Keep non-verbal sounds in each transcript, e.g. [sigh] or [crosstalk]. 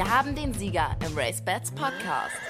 Wir haben den Sieger im RaceBets Podcast.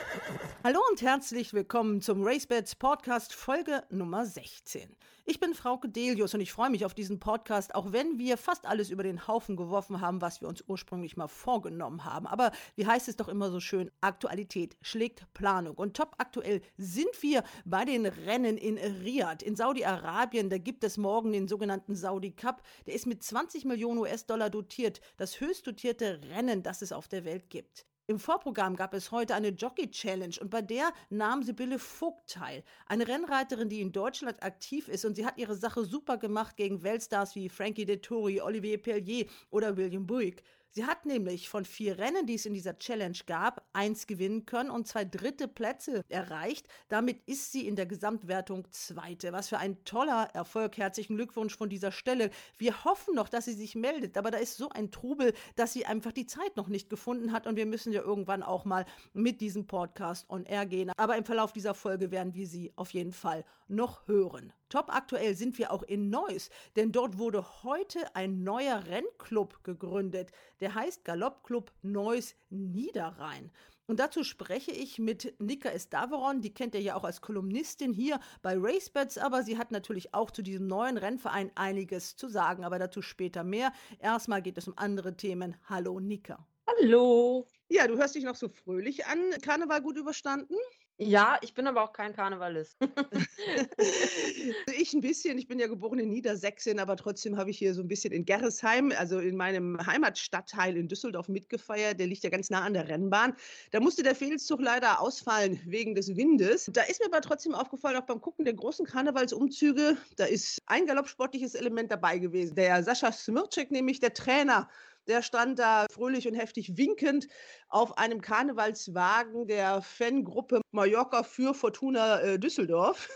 Hallo und herzlich willkommen zum RaceBets Podcast Folge Nummer 16. Ich bin Frauke Delius und ich freue mich auf diesen Podcast, auch wenn wir fast alles über den Haufen geworfen haben, was wir uns ursprünglich mal vorgenommen haben. Aber wie heißt es doch immer so schön, Aktualität schlägt Planung. Und top aktuell sind wir bei den Rennen in Riyadh in Saudi-Arabien. Da gibt es morgen den sogenannten Saudi Cup. Der ist mit 20 Millionen US-Dollar dotiert. Das höchst dotierte Rennen, das es auf der Welt gibt. Im Vorprogramm gab es heute eine Jockey-Challenge und bei der nahm Sibylle Vogt teil. Eine Rennreiterin, die in Deutschland aktiv ist und sie hat ihre Sache super gemacht gegen Weltstars wie Frankie Dettori, Olivier Pellier oder William Buick. Sie hat nämlich von vier Rennen, die es in dieser Challenge gab, eins gewinnen können und zwei dritte Plätze erreicht. Damit ist sie in der Gesamtwertung Zweite. Was für ein toller Erfolg. Herzlichen Glückwunsch von dieser Stelle. Wir hoffen noch, dass sie sich meldet, aber da ist so ein Trubel, dass sie einfach die Zeit noch nicht gefunden hat und wir müssen ja irgendwann auch mal mit diesem Podcast on air gehen. Aber im Verlauf dieser Folge werden wir sie auf jeden Fall noch hören. Top aktuell sind wir auch in Neuss, denn dort wurde heute ein neuer Rennclub gegründet. Der heißt Galoppclub Neuss Niederrhein. Und dazu spreche ich mit Nika Estaveron, die kennt ihr ja auch als Kolumnistin hier bei RaceBets, aber sie hat natürlich auch zu diesem neuen Rennverein einiges zu sagen, aber dazu später mehr. Erstmal geht es um andere Themen. Hallo Nika. Hallo. Ja, du hörst dich noch so fröhlich an. Karneval gut überstanden? Ja, ich bin aber auch kein Karnevalist. [laughs] ich ein bisschen. Ich bin ja geboren in Niedersächsien, aber trotzdem habe ich hier so ein bisschen in Gerresheim, also in meinem Heimatstadtteil in Düsseldorf mitgefeiert. Der liegt ja ganz nah an der Rennbahn. Da musste der Felszug leider ausfallen wegen des Windes. Da ist mir aber trotzdem aufgefallen, auch beim Gucken der großen Karnevalsumzüge, da ist ein galoppsportliches Element dabei gewesen. Der Sascha Smircek, nämlich der Trainer der stand da fröhlich und heftig winkend auf einem Karnevalswagen der Fangruppe Mallorca für Fortuna äh, Düsseldorf.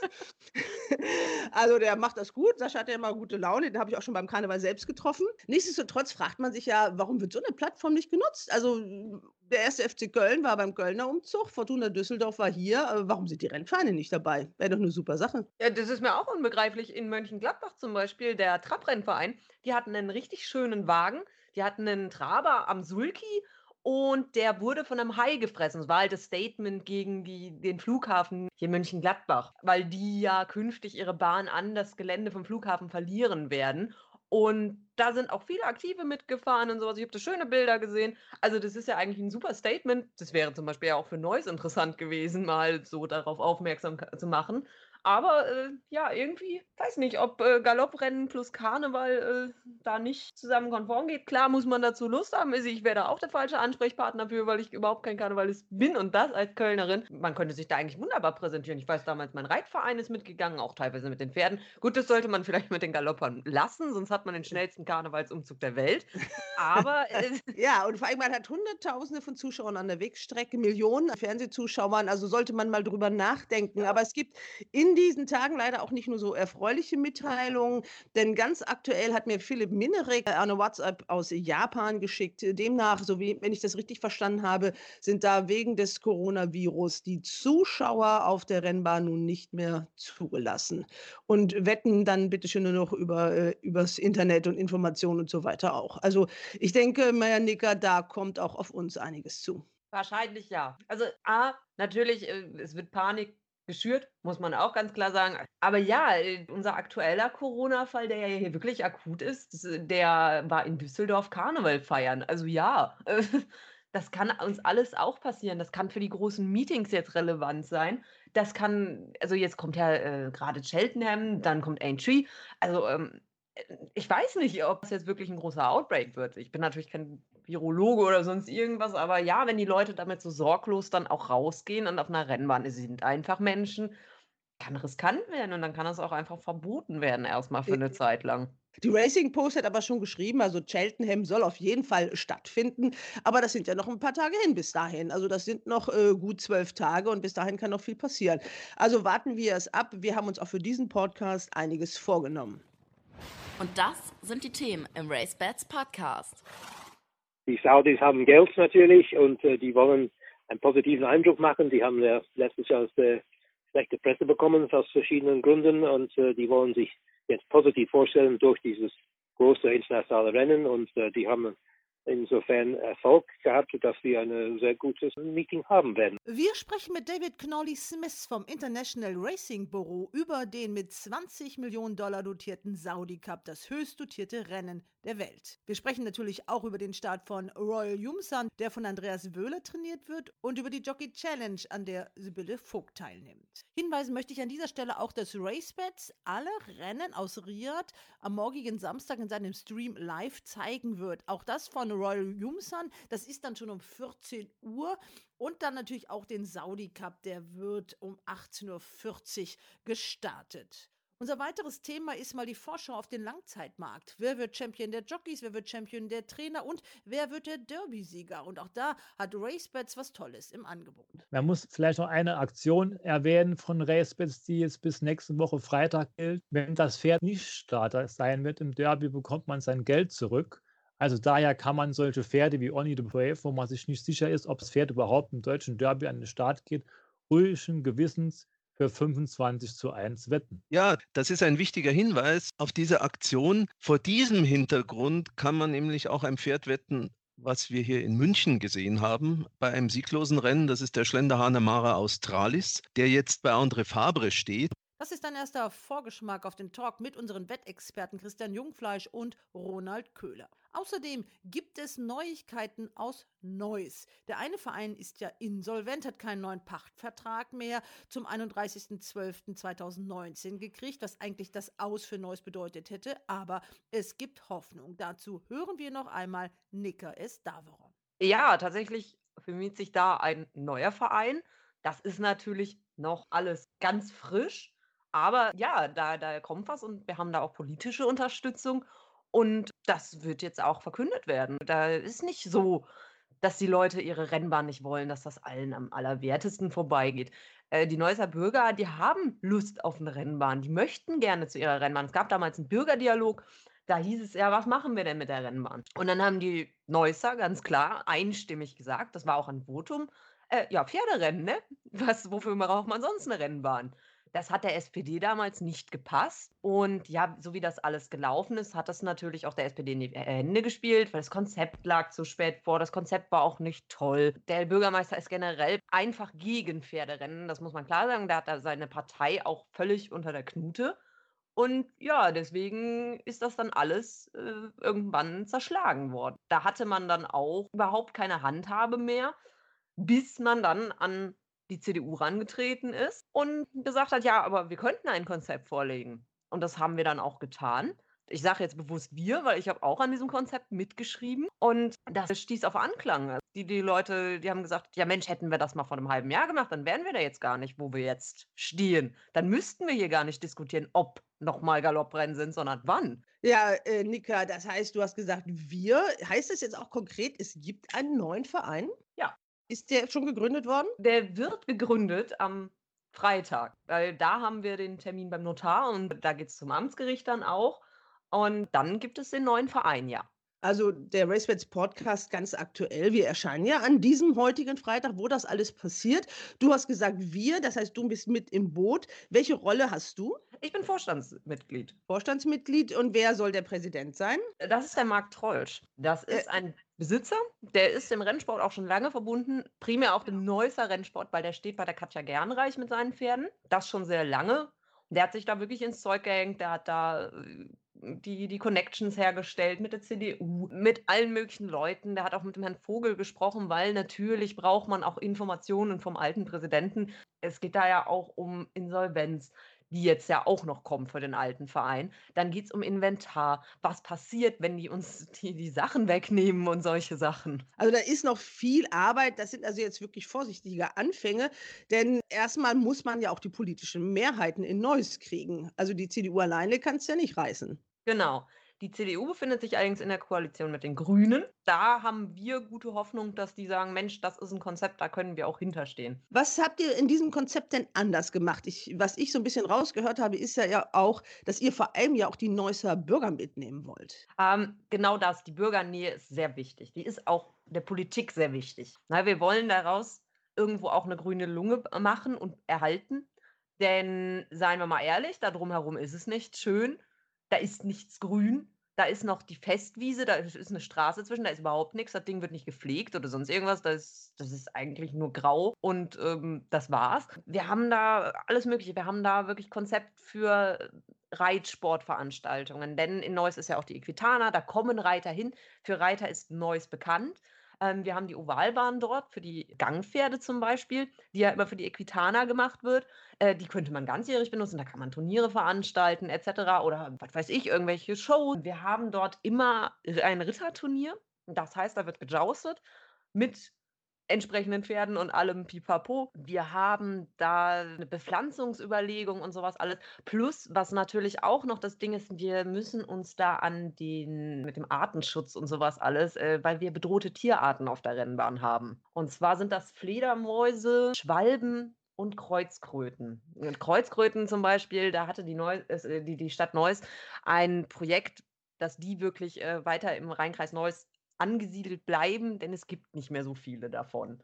[laughs] also der macht das gut. Sascha hat ja immer gute Laune. Den habe ich auch schon beim Karneval selbst getroffen. Nichtsdestotrotz fragt man sich ja, warum wird so eine Plattform nicht genutzt? Also der erste FC Köln war beim Kölner Umzug, Fortuna Düsseldorf war hier. Warum sind die Rennvereine nicht dabei? Wäre doch eine super Sache. Ja, das ist mir auch unbegreiflich. In Mönchengladbach zum Beispiel, der Trabrennverein, die hatten einen richtig schönen Wagen. Die hatten einen Traber am Sulki und der wurde von einem Hai gefressen. Das war halt das Statement gegen die, den Flughafen hier Mönchengladbach, weil die ja künftig ihre Bahn an das Gelände vom Flughafen verlieren werden. Und da sind auch viele Aktive mitgefahren und sowas. Ich habe da schöne Bilder gesehen. Also, das ist ja eigentlich ein super Statement. Das wäre zum Beispiel ja auch für Neues interessant gewesen, mal so darauf aufmerksam zu machen. Aber äh, ja, irgendwie, weiß nicht, ob äh, Galopprennen plus Karneval äh, da nicht zusammen konform geht. Klar muss man dazu Lust haben. Also ich wäre da auch der falsche Ansprechpartner für, weil ich überhaupt kein Karnevalist bin und das als Kölnerin. Man könnte sich da eigentlich wunderbar präsentieren. Ich weiß damals, mein Reitverein ist mitgegangen, auch teilweise mit den Pferden. Gut, das sollte man vielleicht mit den Galoppern lassen, sonst hat man den schnellsten Karnevalsumzug der Welt. Aber. [laughs] Äh, ja, und vor allem, man hat Hunderttausende von Zuschauern an der Wegstrecke, Millionen Fernsehzuschauern. Also sollte man mal drüber nachdenken. Aber es gibt in diesen Tagen leider auch nicht nur so erfreuliche Mitteilungen, denn ganz aktuell hat mir Philipp Minerek eine WhatsApp aus Japan geschickt. Demnach, so wie wenn ich das richtig verstanden habe, sind da wegen des Coronavirus die Zuschauer auf der Rennbahn nun nicht mehr zugelassen und wetten dann bitte schön nur noch über äh, übers Internet und Informationen und so weiter auch. Also ich denke, Meier Nicker, da kommt auch auf uns einiges zu. Wahrscheinlich ja. Also A, natürlich, äh, es wird Panik geschürt, muss man auch ganz klar sagen. Aber ja, äh, unser aktueller Corona-Fall, der ja hier wirklich akut ist, der war in Düsseldorf Karneval feiern. Also ja, [laughs] das kann uns alles auch passieren. Das kann für die großen Meetings jetzt relevant sein. Das kann, also jetzt kommt ja äh, gerade Cheltenham, dann kommt Aintree. Also ähm, ich weiß nicht, ob es jetzt wirklich ein großer Outbreak wird. Ich bin natürlich kein Virologe oder sonst irgendwas, aber ja, wenn die Leute damit so sorglos dann auch rausgehen und auf einer Rennbahn sind einfach Menschen, kann riskant werden und dann kann das auch einfach verboten werden, erstmal für eine Zeit lang. Die Racing Post hat aber schon geschrieben, also Cheltenham soll auf jeden Fall stattfinden, aber das sind ja noch ein paar Tage hin bis dahin. Also das sind noch äh, gut zwölf Tage und bis dahin kann noch viel passieren. Also warten wir es ab. Wir haben uns auch für diesen Podcast einiges vorgenommen. Und das sind die Themen im Race Bats Podcast. Die Saudis haben Geld natürlich und äh, die wollen einen positiven Eindruck machen. Die haben ja letztes Jahr äh, schlechte Presse bekommen aus verschiedenen Gründen und äh, die wollen sich jetzt positiv vorstellen durch dieses große internationale Rennen und äh, die haben insofern Erfolg gehabt, dass wir ein sehr gutes Meeting haben werden. Wir sprechen mit David Connolly Smith vom International Racing Bureau über den mit 20 Millionen Dollar dotierten Saudi Cup, das höchst dotierte Rennen der Welt. Wir sprechen natürlich auch über den Start von Royal Jumsan, der von Andreas Wöhler trainiert wird, und über die Jockey Challenge, an der Sibylle Vogt teilnimmt. Hinweisen möchte ich an dieser Stelle auch, dass RaceBets alle Rennen aus Riyadh am morgigen Samstag in seinem Stream live zeigen wird. Auch das von Royal Jumsan, das ist dann schon um 14 Uhr. Und dann natürlich auch den Saudi Cup, der wird um 18.40 Uhr gestartet. Unser weiteres Thema ist mal die Vorschau auf den Langzeitmarkt. Wer wird Champion der Jockeys, wer wird Champion der Trainer und wer wird der Derby-Sieger? Und auch da hat RaceBets was Tolles im Angebot. Man muss vielleicht noch eine Aktion erwähnen von RaceBets, die jetzt bis nächste Woche Freitag gilt. Wenn das Pferd nicht Starter sein wird im Derby, bekommt man sein Geld zurück. Also daher kann man solche Pferde wie Oni the Brave, wo man sich nicht sicher ist, ob das Pferd überhaupt im deutschen Derby an den Start geht, ruhigen Gewissens für 25 zu 1 wetten. Ja, das ist ein wichtiger Hinweis auf diese Aktion. Vor diesem Hintergrund kann man nämlich auch ein Pferd wetten, was wir hier in München gesehen haben, bei einem sieglosen Rennen. Das ist der Schlenderhahner Mara Australis, der jetzt bei André Fabre steht. Das ist ein erster Vorgeschmack auf den Talk mit unseren Wettexperten Christian Jungfleisch und Ronald Köhler. Außerdem gibt es Neuigkeiten aus Neuss. Der eine Verein ist ja insolvent, hat keinen neuen Pachtvertrag mehr zum 31.12.2019 gekriegt, was eigentlich das Aus für Neuss bedeutet hätte. Aber es gibt Hoffnung. Dazu hören wir noch einmal Nicker S. Daveron. Ja, tatsächlich vermiet sich da ein neuer Verein. Das ist natürlich noch alles ganz frisch. Aber ja, da, da kommt was und wir haben da auch politische Unterstützung. Und das wird jetzt auch verkündet werden. Da ist nicht so, dass die Leute ihre Rennbahn nicht wollen, dass das allen am allerwertesten vorbeigeht. Äh, die Neusser Bürger, die haben Lust auf eine Rennbahn. Die möchten gerne zu ihrer Rennbahn. Es gab damals einen Bürgerdialog. Da hieß es ja, was machen wir denn mit der Rennbahn? Und dann haben die Neusser ganz klar einstimmig gesagt, das war auch ein Votum, äh, ja, Pferderennen, ne? Was, wofür braucht man sonst eine Rennbahn? Das hat der SPD damals nicht gepasst. Und ja, so wie das alles gelaufen ist, hat das natürlich auch der SPD in die Hände gespielt, weil das Konzept lag zu spät vor. Das Konzept war auch nicht toll. Der Bürgermeister ist generell einfach gegen Pferderennen. Das muss man klar sagen. Da hat er seine Partei auch völlig unter der Knute. Und ja, deswegen ist das dann alles äh, irgendwann zerschlagen worden. Da hatte man dann auch überhaupt keine Handhabe mehr, bis man dann an die CDU rangetreten ist und gesagt hat, ja, aber wir könnten ein Konzept vorlegen. Und das haben wir dann auch getan. Ich sage jetzt bewusst wir, weil ich habe auch an diesem Konzept mitgeschrieben und das stieß auf Anklang. Die, die Leute, die haben gesagt, ja Mensch, hätten wir das mal vor einem halben Jahr gemacht, dann wären wir da jetzt gar nicht, wo wir jetzt stehen. Dann müssten wir hier gar nicht diskutieren, ob nochmal Galopprennen sind, sondern wann. Ja, äh, Nika, das heißt, du hast gesagt, wir. Heißt das jetzt auch konkret, es gibt einen neuen Verein? Ist der schon gegründet worden? Der wird gegründet am Freitag, weil da haben wir den Termin beim Notar und da geht es zum Amtsgericht dann auch. Und dann gibt es den neuen Verein, ja. Also der RaceBets Podcast ganz aktuell. Wir erscheinen ja an diesem heutigen Freitag, wo das alles passiert. Du hast gesagt wir, das heißt, du bist mit im Boot. Welche Rolle hast du? Ich bin Vorstandsmitglied. Vorstandsmitglied und wer soll der Präsident sein? Das ist der Marc Trollsch. Das ist äh, ein Besitzer, der ist im Rennsport auch schon lange verbunden, primär auch dem Neusser Rennsport, weil der steht bei der Katja Gernreich mit seinen Pferden. Das schon sehr lange. Der hat sich da wirklich ins Zeug gehängt, der hat da äh, die, die Connections hergestellt mit der CDU, mit allen möglichen Leuten. Der hat auch mit dem Herrn Vogel gesprochen, weil natürlich braucht man auch Informationen vom alten Präsidenten. Es geht da ja auch um Insolvenz die jetzt ja auch noch kommen für den alten Verein. Dann geht es um Inventar. Was passiert, wenn die uns die, die Sachen wegnehmen und solche Sachen? Also da ist noch viel Arbeit. Das sind also jetzt wirklich vorsichtige Anfänge. Denn erstmal muss man ja auch die politischen Mehrheiten in Neuss kriegen. Also die CDU alleine kann es ja nicht reißen. Genau. Die CDU befindet sich allerdings in der Koalition mit den Grünen. Da haben wir gute Hoffnung, dass die sagen, Mensch, das ist ein Konzept, da können wir auch hinterstehen. Was habt ihr in diesem Konzept denn anders gemacht? Ich, was ich so ein bisschen rausgehört habe, ist ja, ja auch, dass ihr vor allem ja auch die Neusser Bürger mitnehmen wollt. Ähm, genau das, die Bürgernähe ist sehr wichtig. Die ist auch der Politik sehr wichtig. Na, wir wollen daraus irgendwo auch eine grüne Lunge machen und erhalten. Denn seien wir mal ehrlich, da drumherum ist es nicht schön da ist nichts grün. Da ist noch die Festwiese, da ist eine Straße zwischen, da ist überhaupt nichts, das Ding wird nicht gepflegt oder sonst irgendwas. Das ist, das ist eigentlich nur grau und ähm, das war's. Wir haben da alles Mögliche. Wir haben da wirklich Konzept für Reitsportveranstaltungen, denn in Neuss ist ja auch die Equitana, da kommen Reiter hin. Für Reiter ist Neuss bekannt. Ähm, wir haben die Ovalbahn dort für die Gangpferde zum Beispiel, die ja immer für die Equitana gemacht wird. Äh, die könnte man ganzjährig benutzen, da kann man Turniere veranstalten etc. oder was weiß ich, irgendwelche Shows. Wir haben dort immer ein Ritterturnier. Das heißt, da wird gejoustet mit entsprechenden Pferden und allem Pipapo. Wir haben da eine Bepflanzungsüberlegung und sowas alles. Plus, was natürlich auch noch das Ding ist, wir müssen uns da an den, mit dem Artenschutz und sowas alles, äh, weil wir bedrohte Tierarten auf der Rennbahn haben. Und zwar sind das Fledermäuse, Schwalben, und Kreuzkröten. Und Kreuzkröten zum Beispiel, da hatte die, Neu äh, die, die Stadt Neuss ein Projekt, dass die wirklich äh, weiter im Rheinkreis Neuss angesiedelt bleiben, denn es gibt nicht mehr so viele davon.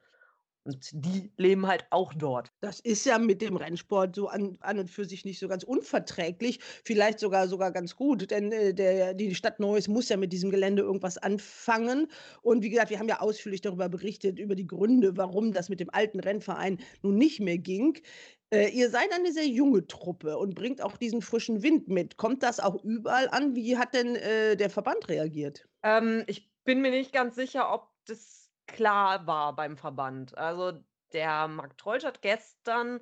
Und die leben halt auch dort. Das ist ja mit dem Rennsport so an, an und für sich nicht so ganz unverträglich, vielleicht sogar sogar ganz gut, denn äh, der, die Stadt Neuss muss ja mit diesem Gelände irgendwas anfangen. Und wie gesagt, wir haben ja ausführlich darüber berichtet, über die Gründe, warum das mit dem alten Rennverein nun nicht mehr ging. Äh, ihr seid eine sehr junge Truppe und bringt auch diesen frischen Wind mit. Kommt das auch überall an? Wie hat denn äh, der Verband reagiert? Ähm, ich bin mir nicht ganz sicher, ob das klar war beim Verband. Also der Marc Trollsch hat gestern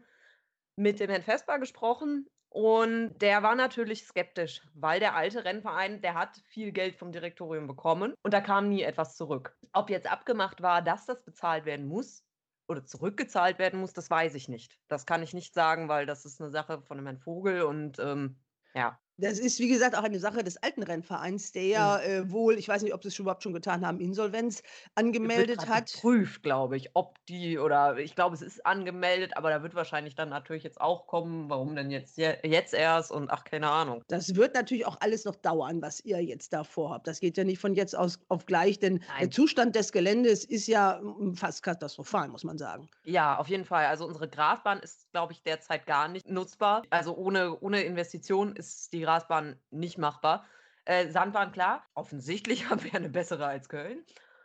mit dem Herrn Vesper gesprochen und der war natürlich skeptisch, weil der alte Rennverein, der hat viel Geld vom Direktorium bekommen und da kam nie etwas zurück. Ob jetzt abgemacht war, dass das bezahlt werden muss oder zurückgezahlt werden muss, das weiß ich nicht. Das kann ich nicht sagen, weil das ist eine Sache von dem Herrn Vogel und ähm, ja. Das ist, wie gesagt, auch eine Sache des alten Rennvereins, der ja äh, wohl, ich weiß nicht, ob sie es überhaupt schon getan haben, Insolvenz angemeldet hat. geprüft, glaube ich, ob die oder ich glaube, es ist angemeldet, aber da wird wahrscheinlich dann natürlich jetzt auch kommen, warum denn jetzt je jetzt erst und ach, keine Ahnung. Das wird natürlich auch alles noch dauern, was ihr jetzt da vorhabt. Das geht ja nicht von jetzt aus auf gleich, denn der Nein. Zustand des Geländes ist ja mm, fast katastrophal, muss man sagen. Ja, auf jeden Fall. Also unsere Grasbahn ist, glaube ich, derzeit gar nicht nutzbar. Also ohne, ohne Investition ist die Grasbahn nicht machbar. Äh, Sandbahn, klar. Offensichtlich [laughs] haben wir eine bessere als Köln.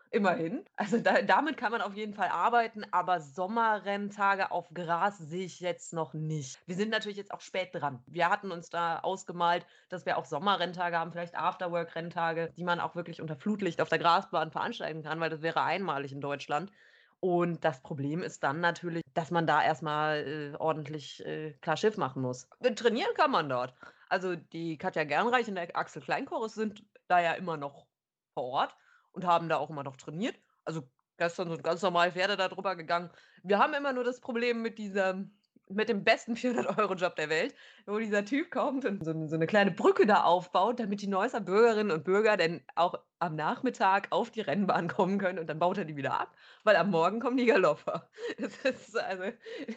Immerhin. Also da, damit kann man auf jeden Fall arbeiten, aber Sommerrenntage auf Gras sehe ich jetzt noch nicht. Wir sind natürlich jetzt auch spät dran. Wir hatten uns da ausgemalt, dass wir auch Sommerrenntage haben, vielleicht Afterwork-Renntage, die man auch wirklich unter Flutlicht auf der Grasbahn veranstalten kann, weil das wäre einmalig in Deutschland. Und das Problem ist dann natürlich, dass man da erstmal äh, ordentlich äh, klar Schiff machen muss. Äh, Trainieren kann man dort. Also die Katja Gernreich und der Axel Kleinchorus sind da ja immer noch vor Ort und haben da auch immer noch trainiert. Also gestern sind ganz normal Pferde da drüber gegangen. Wir haben immer nur das Problem mit diesem, mit dem besten [laughs] 400-Euro-Job der Welt, wo dieser Typ kommt und so, eine- so eine kleine Brücke da aufbaut, damit die Neusser Bürgerinnen und Bürger denn auch am Nachmittag auf die Rennbahn kommen können und dann baut er die wieder ab, weil am Morgen kommen die Galopper. [laughs] Das ist also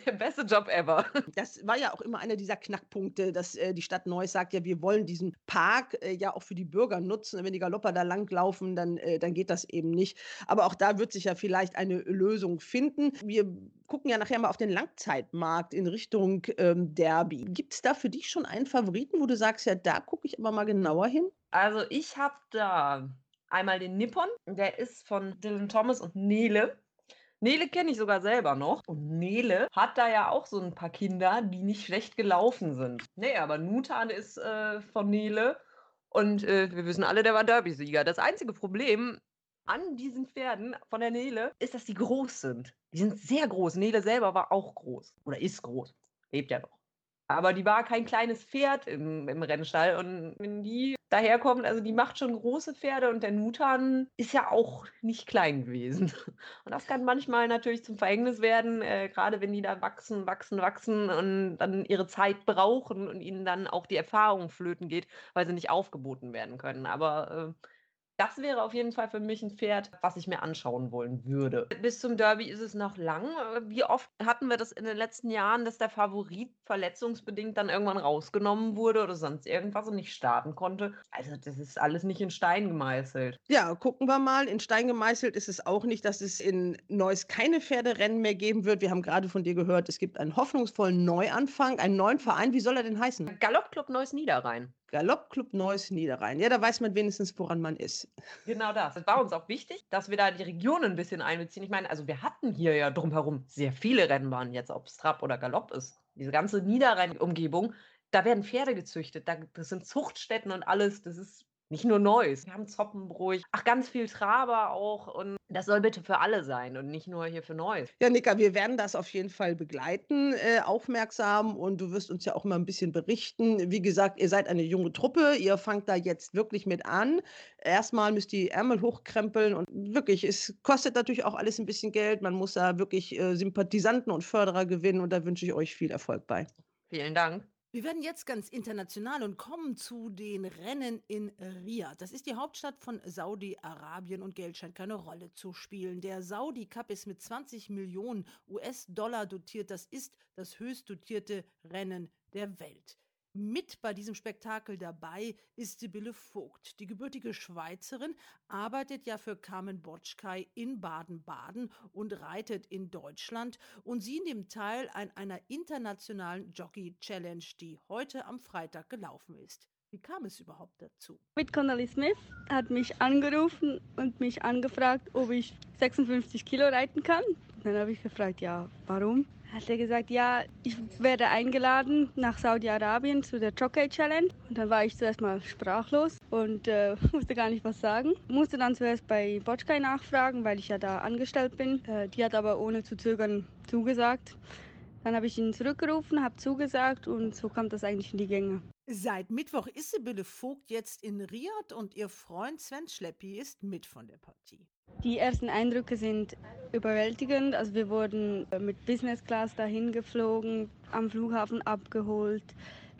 der beste Job ever. Das war ja auch immer einer dieser Knackpunkte, dass äh, die Stadt Neuss sagt, ja, wir wollen diesen Park äh, ja auch für die Bürger nutzen. Und wenn die Galopper da langlaufen, dann, äh, dann geht das eben nicht. Aber auch da wird sich ja vielleicht eine Lösung finden. Wir gucken ja nachher mal auf den Langzeitmarkt in Richtung ähm, Derby. Gibt es da für dich schon einen Favoriten, wo du sagst, ja, da gucke ich aber mal genauer hin? Also ich habe da einmal den Nippon, der ist von Dylan Thomas und Nele. Nele kenne ich sogar selber noch. Und Nele hat da ja auch so ein paar Kinder, die nicht schlecht gelaufen sind. Nee, aber Nutan ist äh, von Nele. Und äh, wir wissen alle, der war Derby-Sieger. Das einzige Problem an diesen Pferden von der Nele ist, dass die groß sind. Die sind sehr groß. Nele selber war auch groß. Oder ist groß. Lebt ja noch. Aber die war kein kleines Pferd im, im Rennstall. Und wenn die daherkommt, also die macht schon große Pferde und der Nutan ist ja auch nicht klein gewesen. [laughs] Und das kann manchmal natürlich zum Verhängnis werden, äh, gerade wenn die da wachsen, wachsen, wachsen und dann ihre Zeit brauchen und ihnen dann auch die Erfahrung flöten geht, weil sie nicht aufgeboten werden können. Aber äh, das wäre auf jeden Fall für mich ein Pferd, was ich mir anschauen wollen würde. Bis zum Derby ist es noch lang. Äh, Wie oft hatten wir das in den letzten Jahren, dass der Favorit verletzungsbedingt dann irgendwann rausgenommen wurde oder sonst irgendwas und nicht starten konnte? Also das ist alles nicht in Stein gemeißelt. Ja, gucken wir mal. In Stein gemeißelt ist es auch nicht, dass es in Neuss keine Pferderennen mehr geben wird. Wir haben gerade von dir gehört, es gibt einen hoffnungsvollen Neuanfang, einen neuen Verein. Wie soll er denn heißen? Galoppclub Neuss Niederrhein. Galoppclub Neues Niederrhein. Ja, da weiß man wenigstens, woran man ist. Genau das. Es war uns auch wichtig, dass wir da die Regionen ein bisschen einbeziehen. Ich meine, also wir hatten hier ja drumherum sehr viele Rennbahnen, jetzt ob es Trab oder Galopp ist. Diese ganze Niederrhein-Umgebung, da werden Pferde gezüchtet, da, das sind Zuchtstätten und alles. Das ist nicht nur Neues. Wir haben Zoppenbruch, ach, ganz viel Traber auch. Und das soll bitte für alle sein und nicht nur hier für Neues. Ja, Nika, wir werden das auf jeden Fall begleiten, äh, aufmerksam. Und du wirst uns ja auch mal ein bisschen berichten. Wie gesagt, ihr seid eine junge Truppe. Ihr fangt da jetzt wirklich mit an. Erstmal müsst ihr die Ärmel hochkrempeln. Und wirklich, es kostet natürlich auch alles ein bisschen Geld. Man muss da wirklich äh, Sympathisanten und Förderer gewinnen. Und da wünsche ich euch viel Erfolg bei. Vielen Dank. Wir werden jetzt ganz international und kommen zu den Rennen in Riyadh. Das ist die Hauptstadt von Saudi-Arabien und Geld scheint keine Rolle zu spielen. Der Saudi Cup ist mit 20 Millionen US-Dollar dotiert. Das ist das höchst dotierte Rennen der Welt. Mit bei diesem Spektakel dabei ist Sibylle Vogt. Die gebürtige Schweizerin arbeitet ja für Carmen Botschkai in Baden-Baden und reitet in Deutschland. Und sie nimmt teil an einer internationalen Jockey-Challenge, die heute am Freitag gelaufen ist. Wie kam es überhaupt dazu? Mit Connolly Smith hat mich angerufen und mich angefragt, ob ich 56 Kilo reiten kann. Dann habe ich gefragt, ja, warum? hat er gesagt, ja, ich werde eingeladen nach Saudi-Arabien zu der Jockey Challenge. Und dann war ich zuerst mal sprachlos und äh, [laughs] wusste gar nicht, was sagen. Musste dann zuerst bei Botschkai nachfragen, weil ich ja da angestellt bin. Äh, die hat aber ohne zu zögern zugesagt. Dann habe ich ihn zurückgerufen, habe zugesagt und so kam das eigentlich in die Gänge. Seit Mittwoch ist Sibylle Vogt jetzt in Riyadh und ihr Freund Sven Schleppi ist mit von der Partie. Die ersten Eindrücke sind überwältigend. Also wir wurden mit Business Class dahin geflogen, am Flughafen abgeholt,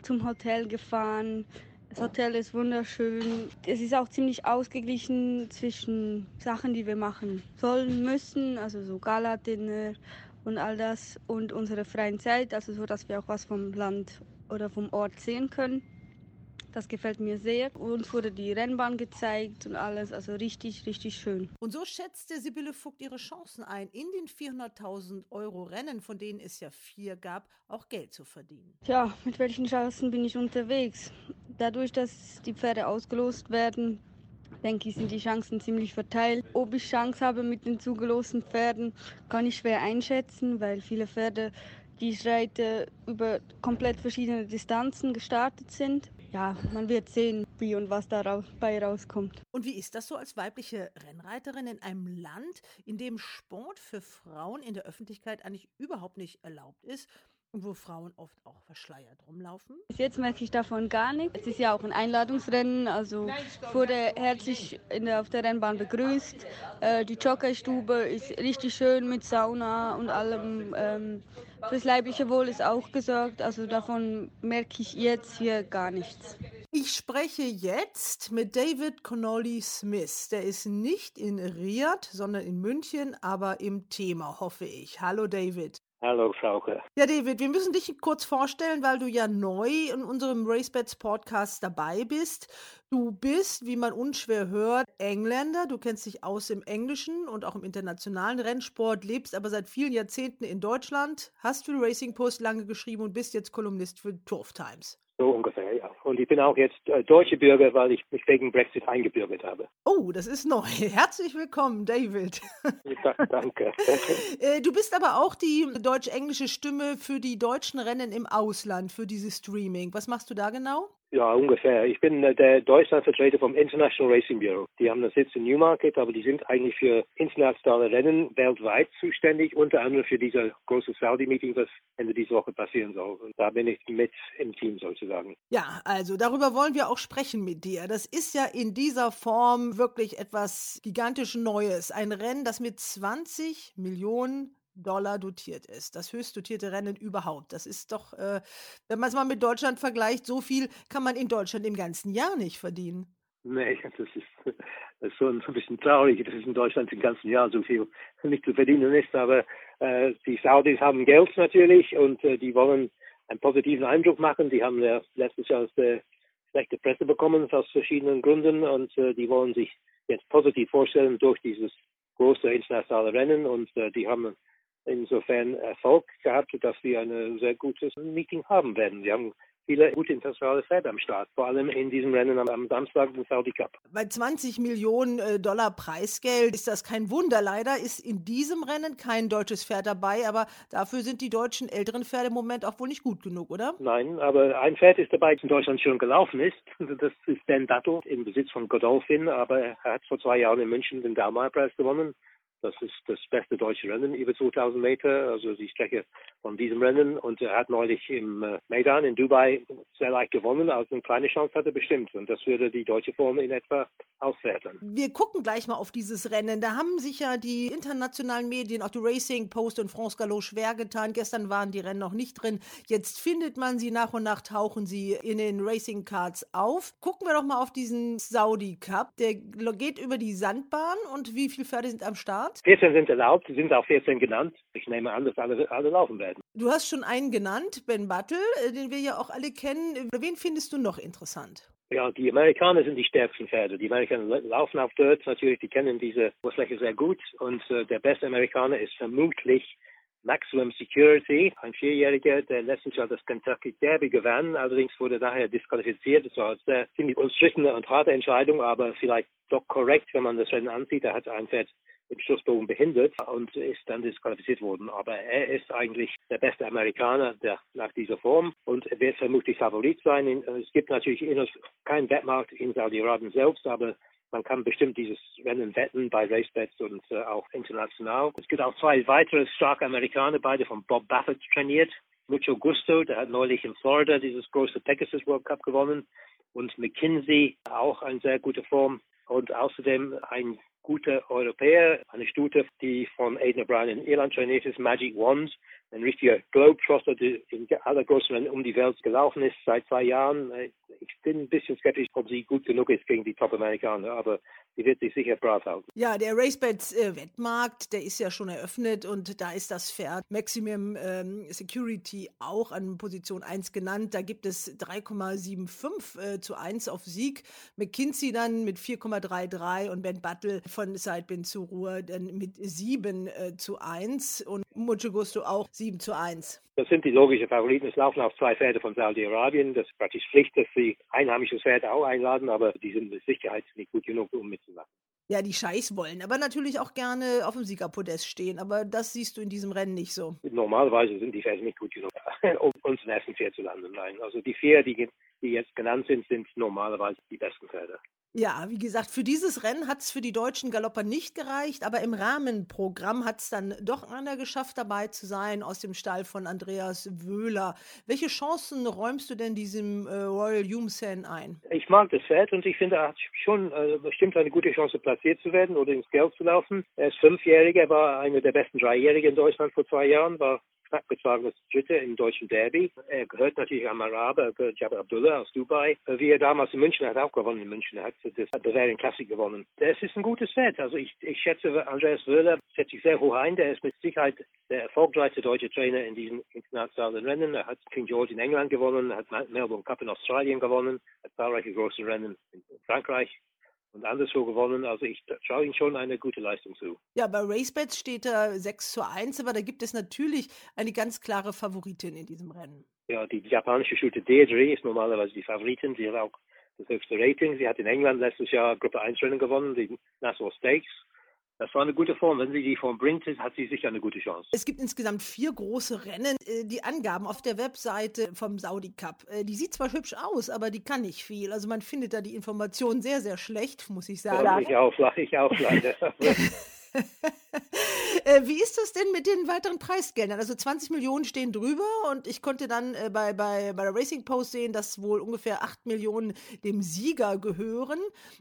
zum Hotel gefahren. Das Hotel ist wunderschön. Es ist auch ziemlich ausgeglichen zwischen Sachen, die wir machen sollen, müssen, also so Gala-Dinner und all das und unsere freien Zeit, also so, dass wir auch was vom Land oder vom Ort sehen können. Das gefällt mir sehr. Uns wurde die Rennbahn gezeigt und alles, also richtig, richtig schön. Und so schätzte Sibylle Vogt ihre Chancen ein, in den 400.000 Euro Rennen, von denen es ja vier gab, auch Geld zu verdienen. Tja, mit welchen Chancen bin ich unterwegs? Dadurch, dass die Pferde ausgelost werden, denke ich, sind die Chancen ziemlich verteilt. Ob ich Chance habe mit den zugelosten Pferden, kann ich schwer einschätzen, weil viele Pferde, die ich reite, über komplett verschiedene Distanzen gestartet sind ja, man wird sehen, wie und was dabei rauskommt. Und wie ist das so als weibliche Rennreiterin in einem Land, in dem Sport für Frauen in der Öffentlichkeit eigentlich überhaupt nicht erlaubt ist? Und wo Frauen oft auch verschleiert rumlaufen? Bis jetzt merke ich davon gar nichts. Es ist ja auch ein Einladungsrennen, also wurde herzlich der, auf der Rennbahn begrüßt. Äh, die Jockerstube ist richtig schön mit Sauna und allem. Ähm, Fürs leibliche Wohl ist auch gesorgt, also davon merke ich jetzt hier gar nichts. Ich spreche jetzt mit David Connolly Smith. Der ist nicht in Riyadh, sondern in München, aber im Thema, hoffe ich. Hallo David. Hallo, Frauke. Ja, David, wir müssen dich kurz vorstellen, weil du ja neu in unserem RaceBets Podcast dabei bist. Du bist, wie man unschwer hört, Engländer. Du kennst dich aus im englischen und auch im internationalen Rennsport, lebst aber seit vielen Jahrzehnten in Deutschland, hast für Racing Post lange geschrieben und bist jetzt Kolumnist für Turf Times. So ungefähr, ja. Und ich bin auch jetzt äh, deutsche Bürger, weil ich mich wegen Brexit eingebürgert habe. Oh, das ist neu. [laughs] Herzlich willkommen, David. Ja, danke. [laughs] Äh, du bist aber auch die deutsch-englische Stimme für die deutschen Rennen im Ausland, für dieses Streaming. Was machst du da genau? Ja, ungefähr. Ich bin äh, der Deutschlandvertreter vom International Racing Bureau. Die haben einen Sitz in Newmarket, aber die sind eigentlich für internationale Rennen weltweit zuständig, unter anderem für diese große Saudi-Meeting, das Ende dieser Woche passieren soll. Und da bin ich mit im Team sozusagen. Ja, also darüber wollen wir auch sprechen mit dir. Das ist ja in dieser Form wirklich etwas gigantisch Neues. Ein Rennen, das mit 20 Millionen Dollar dotiert ist. Das höchst dotierte Rennen überhaupt. Das ist doch, äh, wenn man es mal mit Deutschland vergleicht, so viel kann man in Deutschland im ganzen Jahr nicht verdienen. Nee, [laughs] das ist, das ist schon ein bisschen traurig, dass in Deutschland im ganzen Jahr so viel nicht zu verdienen ist. Aber äh, die Saudis haben Geld natürlich und äh, die wollen einen positiven Eindruck machen. Die haben ja letztes Jahr äh, schlechte Presse bekommen aus verschiedenen Gründen und äh, die wollen sich jetzt positiv vorstellen durch dieses große internationale Rennen und äh, die haben insofern Erfolg gehabt, dass wir ein sehr gutes Meeting haben werden. Wir haben viele gute internationale Pferde am Start, vor allem in diesem Rennen am, am Samstag im Saudi Cup. Bei 20 Millionen äh, Dollar Preisgeld ist das kein Wunder. Leider ist in diesem Rennen kein deutsches Pferd dabei, aber dafür sind die deutschen älteren Pferde im Moment auch wohl nicht gut genug, oder? Nein, aber ein Pferd ist dabei, das in Deutschland schon gelaufen ist. [laughs] Das ist Ben Battle im Besitz von Godolphin, aber er hat vor zwei Jahren in München den Dalmar-Preis gewonnen. Das ist das beste deutsche Rennen über 2000 Meter, also die Strecke von diesem Rennen. Und er hat neulich im äh, Maidan in Dubai sehr leicht gewonnen, also eine kleine Chance hatte bestimmt. Und das würde die deutsche Form in etwa auswerten. Wir gucken gleich mal auf dieses Rennen. Da haben sich ja die internationalen Medien, auch die Racing Post und France Gallo schwer getan. Gestern waren die Rennen noch nicht drin. Jetzt findet man sie nach und nach, tauchen sie in den Racing Cards auf. Gucken wir doch mal auf diesen Saudi Cup. Der geht über die Sandbahn und wie viele Pferde sind am Start? Start? 14 sind erlaubt, sind auch 14 genannt. Ich nehme an, dass alle, alle laufen werden. Du hast schon einen genannt, Ben Buttle, äh, den wir ja auch alle kennen. Wen findest du noch interessant? Ja, die Amerikaner sind die stärksten Pferde. Die Amerikaner laufen auf Dirt natürlich, die kennen diese Oberfläche sehr gut. Und äh, der beste Amerikaner ist vermutlich Maximum Security, ein Vierjähriger, der letztes Jahr das Kentucky Derby gewann. Allerdings wurde daher disqualifiziert. Das war eine sehr ziemlich umstrittene und harte Entscheidung, aber vielleicht doch korrekt, wenn man das Rennen ansieht. Er hat ein Pferd im Schlussbogen behindert und ist dann disqualifiziert worden. Aber er ist eigentlich der beste Amerikaner der, nach dieser Form und wird vermutlich Favorit sein. Es gibt natürlich keinen Wettmarkt in Saudi-Arabien selbst, aber man kann bestimmt dieses Rennen wetten bei RaceBets und äh, auch international. Es gibt auch zwei weitere starke Amerikaner, beide von Bob Baffert trainiert. Mucho Gusto, der hat neulich in Florida dieses große Pegasus World Cup gewonnen. Und McKinsey, auch eine sehr gute Form. Und außerdem ein gute Europäer, eine Stute, die von Aidan O'Brien in Irland trainiert ist, Magic Wand, ein richtiger Globetrotter, der in aller großen Rennen um die Welt gelaufen ist seit zwei Jahren. Ich bin ein bisschen skeptisch, ob sie gut genug ist gegen die Top-Amerikaner, aber sie wird sich sicher brav halten. Ja, der RaceBets äh, Wettmarkt, der ist ja schon eröffnet und da ist das Pferd Maximum ähm, Security auch an Position 1 genannt. Da gibt es 3,75 äh, zu 1 auf Sieg. McKinsey dann mit 4,33 und Ben Battle von Sidebin zu Ruhe dann mit 7 äh, zu 1 und Mucho Gusto auch 7 zu 1. Das sind die logischen Favoriten. Es laufen auch zwei Pferde von Saudi-Arabien. Das ist praktisch Pflicht, dass sie einheimische Pferde auch einladen, aber die sind mit Sicherheit nicht gut genug, um mitzumachen. Ja, die Scheiß wollen aber natürlich auch gerne auf dem Siegerpodest stehen. Aber das siehst du in diesem Rennen nicht so. Normalerweise sind die Pferde nicht gut genug, [laughs] um uns im ersten Pferd zu landen. Nein, also die vier, die, die jetzt genannt sind, sind normalerweise die besten Pferde. Ja, wie gesagt, für dieses Rennen hat es für die deutschen Galopper nicht gereicht, aber im Rahmenprogramm hat es dann doch einer geschafft, dabei zu sein aus dem Stall von Andreas Wöhler. Welche Chancen räumst du denn diesem äh, Royal Humsen ein? Ich mag das Pferd und ich finde, er hat schon äh, bestimmt eine gute Chance, platziert zu werden oder ins Geld zu laufen. Er ist Fünfjähriger, er war einer der besten Dreijährigen in Deutschland vor zwei Jahren, war knapp geschlagenes Dritte im deutschen Derby. Er gehört natürlich am Araber, Jabir Abdullah aus Dubai. Wie er damals in München hat auch gewonnen in München, hat das Bavarian Classic gewonnen. Das ist ein gutes Pferd. Also ich, ich schätze Andreas Wöhler setzt sich sehr hoch ein. Der ist mit Sicherheit der erfolgreichste deutsche Trainer in diesen internationalen Rennen. Er hat King George in England gewonnen, hat Melbourne Cup in Australien gewonnen, hat zahlreiche große Rennen in Frankreich und anderswo gewonnen. Also ich traue ihm schon eine gute Leistung zu. Ja, bei RaceBets steht da 6 zu 1, aber da gibt es natürlich eine ganz klare Favoritin in diesem Rennen. Ja, die japanische Shooter Deirdre ist normalerweise die Favoritin. Sie hat auch das höchste Rating. Sie hat in England letztes Jahr Gruppe 1 Rennen gewonnen, die Nassau Stakes. Das war eine gute Form. Wenn sie die Form bringt, hat sie sicher eine gute Chance. Es gibt insgesamt vier große Rennen. Äh, die Angaben auf der Webseite vom Saudi Cup, äh, die sieht zwar hübsch aus, aber die kann nicht viel. Also man findet da die Informationen sehr, sehr schlecht, muss ich sagen. Ja, ich auch, [laughs] ich auch leider. [laughs] [laughs] Äh, wie ist das denn mit den weiteren Preisgeldern? Also 20 Millionen stehen drüber und ich konnte dann äh, bei, bei, bei der Racing Post sehen, dass wohl ungefähr 8 Millionen dem Sieger gehören.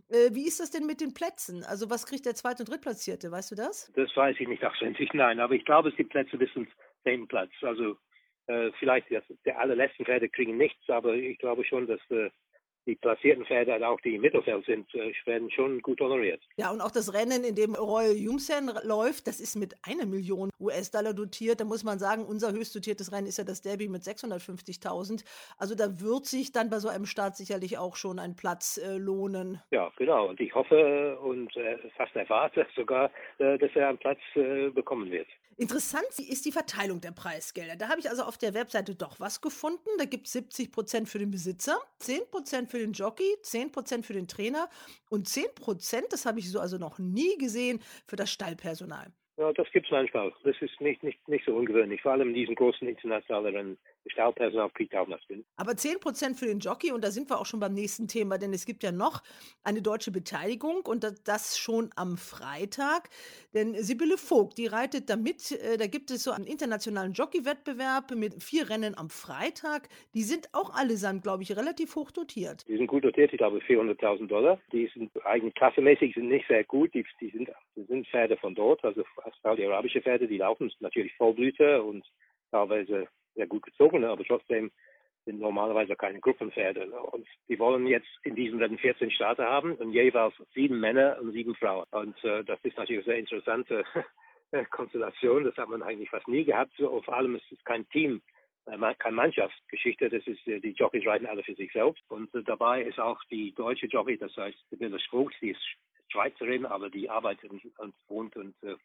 Äh, wie ist das denn mit den Plätzen? Also was kriegt der Zweit- und Drittplatzierte? Weißt du das? Das weiß ich nicht auswendig, nein. Aber ich glaube, es gibt Plätze bis zum 10. Platz. Also äh, vielleicht das, der allerletzten Pferde kriegen nichts, aber ich glaube schon, dass äh, die platzierten Pferde, auch die im Mittelfeld sind, äh, werden schon gut honoriert. Ja, und auch das Rennen, in dem Royal Jumsen läuft, das ist mit einer Million US-Dollar dotiert. Da muss man sagen, unser höchst dotiertes Rennen ist ja das Derby mit 650.000. Also da wird sich dann bei so einem Start sicherlich auch schon ein Platz äh, lohnen. Ja, genau. Und ich hoffe und äh, fast erwarte sogar, äh, dass er einen Platz äh, bekommen wird. Interessant ist die Verteilung der Preisgelder. Da habe ich also auf der Webseite doch was gefunden. Da gibt es 70 Prozent für den Besitzer, 10 Prozent für den Jockey, 10 Prozent für den Trainer und 10 Prozent, das habe ich so also noch nie gesehen, für das Stallpersonal. Ja, das gibt es manchmal. Das ist nicht, nicht, nicht so ungewöhnlich. Vor allem in diesen großen internationalen Stallpersonal kriegt auch das hin. Aber 10% für den Jockey und da sind wir auch schon beim nächsten Thema, denn es gibt ja noch eine deutsche Beteiligung und das schon am Freitag. Denn Sibylle Vogt, die reitet damit, äh, da gibt es so einen internationalen Jockey-Wettbewerb mit vier Rennen am Freitag. Die sind auch allesamt, glaube ich, relativ hoch dotiert. Die sind gut dotiert, ich glaube 400.000 Dollar. Die sind eigentlich klassemäßig sind nicht sehr gut. Die, die, sind, die sind Pferde von dort, also saudi-arabische Pferde, die laufen natürlich Vollblüter und teilweise sehr gut gezogen, aber trotzdem sind normalerweise keine Gruppenpferde. Und die wollen jetzt in diesem Rennen 14 Starter haben und jeweils sieben Männer und sieben Frauen. Und äh, das ist natürlich eine sehr interessante Konstellation. Das hat man eigentlich fast nie gehabt. So, vor allem ist es kein Team, äh, keine Mannschaftsgeschichte. Das ist, äh, die Jockeys reiten alle für sich selbst. Und äh, dabei ist auch die deutsche Jockey, das heißt Sibylle Vogt, die ist Schweizerin, aber die arbeitet und wohnt und äh,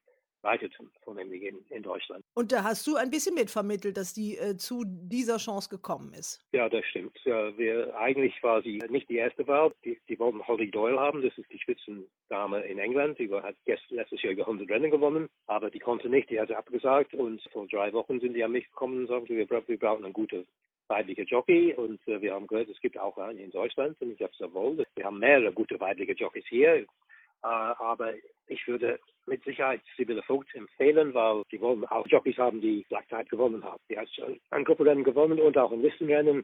leitet vornehmlich in, in, Deutschland. Und da hast du ein bisschen mitvermittelt, dass die äh, zu dieser Chance gekommen ist. Ja, das stimmt. Ja, wir, eigentlich war sie nicht die erste Wahl. Die, die wollten Holly Doyle haben. Das ist die Spitzendame in England. Die hat letztes Jahr über 100 Rennen gewonnen, aber die konnte nicht. Die hatte abgesagt und vor drei Wochen sind die an mich gekommen und sagten, wir, wir brauchen eine gute weibliche Jockey und äh, wir haben gehört, es gibt auch einen in Deutschland und ich habe sehr wohl. Wir haben mehrere gute weibliche Jockeys hier, aber ich würde mit Sicherheit Sibylle Vogt empfehlen, weil die wollen auch Jockeys haben, die Black gewonnen haben. Die hat ein Gruppenrennen gewonnen und auch ein Listenrennen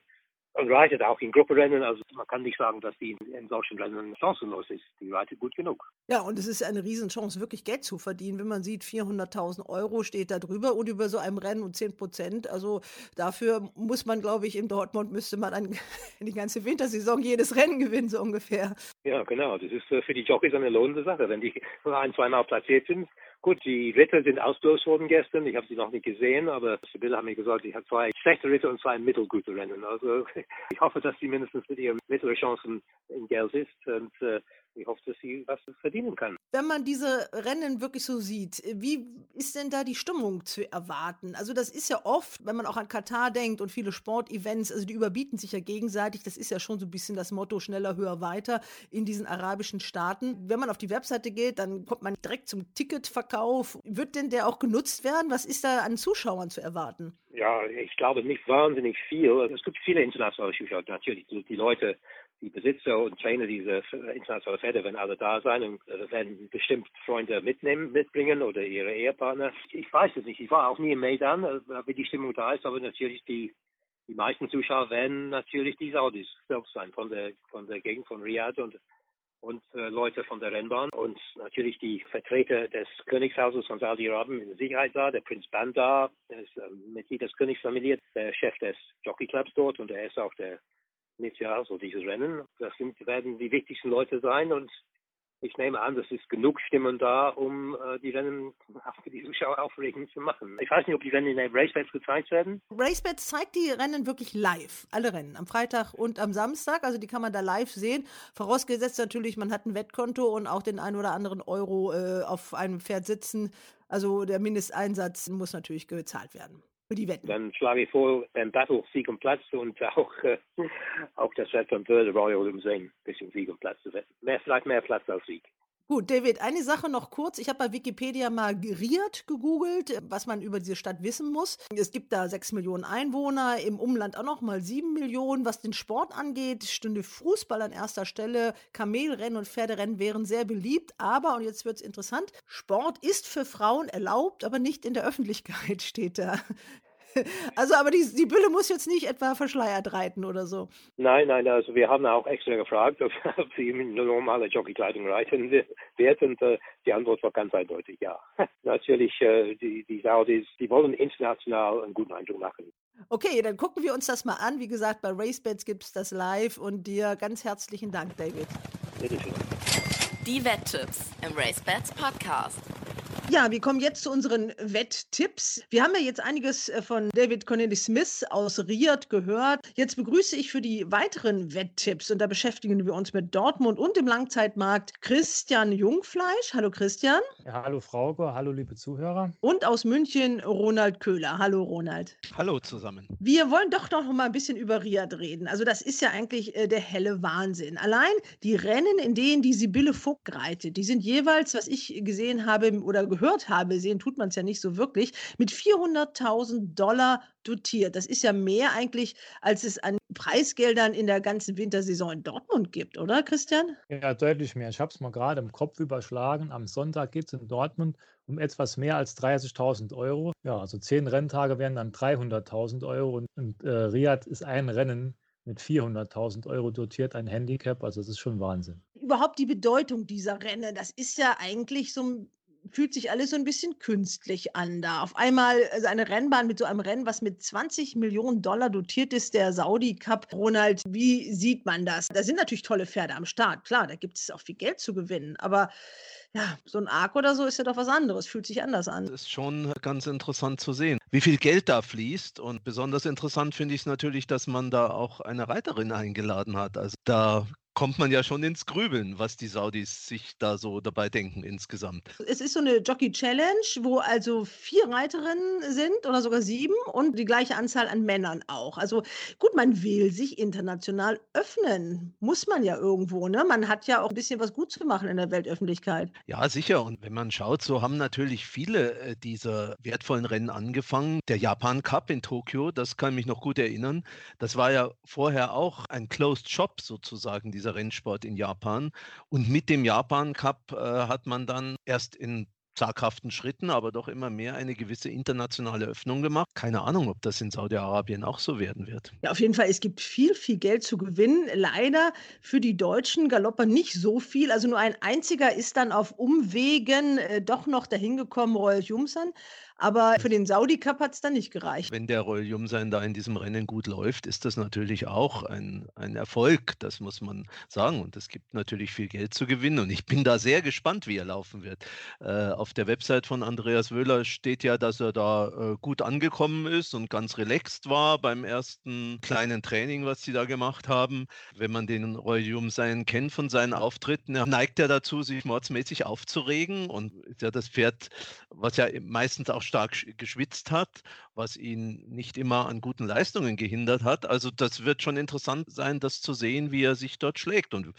reitet auch in Gruppenrennen. Also man kann nicht sagen, dass die in solchen Rennen chancenlos ist. Die reitet gut genug. Ja, und es ist eine Riesenchance, wirklich Geld zu verdienen. Wenn man sieht, 400.000 Euro steht da drüber und über so einem Rennen und 10 Prozent. Also dafür muss man, glaube ich, in Dortmund müsste man dann [laughs] die ganze Wintersaison jedes Rennen gewinnen, so ungefähr. Ja, genau. Das ist äh, für die Jockeys eine lohnende Sache. Wenn die [laughs] ein, zweimal platziert sind, Gut, die Ritter sind ausgelost worden gestern. Ich habe sie noch nicht gesehen, aber Sibylle hat mir gesagt, sie hat zwei schlechte Ritter und zwei mittelgute Rennen. Also [laughs] ich hoffe, dass sie mindestens mit ihren mittleren Chancen in Geld ist und äh, ich hoffe, dass sie was verdienen kann. Wenn man diese Rennen wirklich so sieht, wie ist denn da die Stimmung zu erwarten? Also das ist ja oft, wenn man auch an Katar denkt und viele Sportevents, also die überbieten sich ja gegenseitig. Das ist ja schon so ein bisschen das Motto schneller, höher, weiter in diesen arabischen Staaten. Wenn man auf die Webseite geht, dann kommt man direkt zum Ticketverkauf. Wird denn der auch genutzt werden? Was ist da an Zuschauern zu erwarten? Ja, ich glaube nicht wahnsinnig viel. Es gibt viele internationale Zuschauer. Natürlich, die Leute die Besitzer und Trainer dieser internationalen Pferde werden alle da sein und äh, werden bestimmt Freunde mitnehmen, mitbringen oder ihre Ehepartner. Ich weiß es nicht. Ich war auch nie im Maidan, äh, wie die Stimmung da ist, aber natürlich die, die meisten Zuschauer werden natürlich die Saudis selbst sein, von der, von der Gegend von Riyadh und, und äh, Leute von der Rennbahn und natürlich die Vertreter des Königshauses von Saudi-Arabien in Sicherheit da, der Prinz Bandar, der ist äh, Mitglied des Königsfamilie, der Chef des Jockey Clubs dort und er ist auch der nächstes Jahr, so dieses Rennen. Das sind, werden die wichtigsten Leute sein und ich nehme an, es ist genug Stimmen da, um äh, die Rennen für die Zuschauer aufregend zu machen. Ich weiß nicht, ob die Rennen in den Racebeds gezeigt werden. Racebeds zeigt die Rennen wirklich live, alle Rennen, am Freitag und am Samstag. Also die kann man da live sehen. Vorausgesetzt natürlich, man hat ein Wettkonto und auch den einen oder anderen Euro äh, auf einem Pferd sitzen. Also der Mindesteinsatz muss natürlich gezahlt werden die Wetten. Dann schlage ich vor, beim Battle Sieg und Platz und auch, äh, auch das von Börde Royal im Sehen, bisschen Sieg und Platz zu wetten. Mehr, vielleicht mehr Platz als Sieg. Gut, David, eine Sache noch kurz. Ich habe bei Wikipedia mal Riad gegoogelt, was man über diese Stadt wissen muss. Es gibt da sechs Millionen Einwohner, im Umland auch noch mal sieben Millionen. Was den Sport angeht, stünde Fußball an erster Stelle. Kamelrennen und Pferderennen wären sehr beliebt. Aber, und jetzt wird es interessant, Sport ist für Frauen erlaubt, aber nicht in der Öffentlichkeit, [laughs] steht da. Also, aber die, die Bülle muss jetzt nicht etwa verschleiert reiten oder so. Nein, nein, also wir haben auch extra gefragt, ob, [laughs] ob sie in normale Jockeykleidung reiten wird und äh, die Antwort war ganz eindeutig ja. [laughs] Natürlich, äh, die, die Saudis, die wollen international einen guten Eindruck machen. Okay, dann gucken wir uns das mal an. Wie gesagt, bei RaceBets gibt es das live und dir ganz herzlichen Dank, David. Bitte schön. Die Wetttipps im RaceBets Podcast. Ja, wir kommen jetzt zu unseren Wetttipps. Wir haben ja jetzt einiges äh, von David Cornelis Smith aus Riyadh gehört. Jetzt begrüße ich für die weiteren Wetttipps und da beschäftigen wir uns mit Dortmund und dem Langzeitmarkt Christian Jungfleisch. Hallo Christian. Ja, hallo Frauke, hallo liebe Zuhörer. Und aus München Ronald Köhler. Hallo Ronald. Hallo zusammen. Wir wollen doch noch mal ein bisschen über Riyadh reden. Also das ist ja eigentlich äh, der helle Wahnsinn. Allein die Rennen, in denen die Sibylle Vogt reitet, die sind jeweils, was ich gesehen habe oder gehört gehört habe, sehen tut man es ja nicht so wirklich, mit 400.000 Dollar dotiert. Das ist ja mehr eigentlich, als es an Preisgeldern in der ganzen Wintersaison in Dortmund gibt, oder Christian? Ja, deutlich mehr. Ich habe es mal gerade im Kopf überschlagen. Am Sonntag geht es in Dortmund um etwas mehr als 30.000 Euro. Ja, also zehn Renntage wären dann 300.000 Euro und, und äh, Riyadh ist ein Rennen mit 400.000 Euro dotiert, ein Handicap. Also das ist schon Wahnsinn. Überhaupt die Bedeutung dieser Rennen, das ist ja eigentlich so fühlt sich alles so ein bisschen künstlich an da. Auf einmal also eine Rennbahn mit so einem Rennen, was mit 20 Millionen Dollar dotiert ist, der Saudi Cup. Ronald, wie sieht man das? Da sind natürlich tolle Pferde am Start. Klar, da gibt es auch viel Geld zu gewinnen. Aber ja, so ein Arc oder so ist ja doch was anderes, fühlt sich anders an. Das ist schon ganz interessant zu sehen, wie viel Geld da fließt. Und besonders interessant finde ich es natürlich, dass man da auch eine Reiterin eingeladen hat. Also da kommt man ja schon ins Grübeln, was die Saudis sich da so dabei denken insgesamt. Es ist so eine Jockey Challenge, wo also vier Reiterinnen sind oder sogar sieben und die gleiche Anzahl an Männern auch. Also gut, man will sich international öffnen. Muss man ja irgendwo, ne? Man hat ja auch ein bisschen was gut zu machen in der Weltöffentlichkeit. Ja, sicher. Und wenn man schaut, so haben natürlich viele äh, dieser wertvollen Rennen angefangen. Der Japan Cup in Tokio, das kann mich noch gut erinnern. Das war ja vorher auch ein Closed Shop sozusagen, dieser dieser Rennsport in Japan. Und mit dem Japan Cup äh, hat man dann erst in zaghaften Schritten, aber doch immer mehr eine gewisse internationale Öffnung gemacht. Keine Ahnung, ob das in Saudi-Arabien auch so werden wird. Ja, auf jeden Fall, es gibt viel, viel Geld zu gewinnen. Leider für die deutschen Galopper nicht so viel. Also nur ein einziger ist dann auf Umwegen äh, doch noch dahin gekommen, Royal Jumsan. Aber für den Saudi Cup hat es dann nicht gereicht. Wenn der Royal Jumsein da in diesem Rennen gut läuft, ist das natürlich auch ein, ein Erfolg, das muss man sagen. Und es gibt natürlich viel Geld zu gewinnen. Und ich bin da sehr gespannt, wie er laufen wird. Äh, auf der Website von Andreas Wöhler steht ja, dass er da äh, gut angekommen ist und ganz relaxed war beim ersten kleinen Training, was sie da gemacht haben. Wenn man den Royal Jumsein kennt von seinen Auftritten, neigt er dazu, sich mordsmäßig aufzuregen und ja das Pferd, was ja meistens auch stark geschwitzt hat, was ihn nicht immer an guten Leistungen gehindert hat. Also das wird schon interessant sein, das zu sehen, wie er sich dort schlägt. Und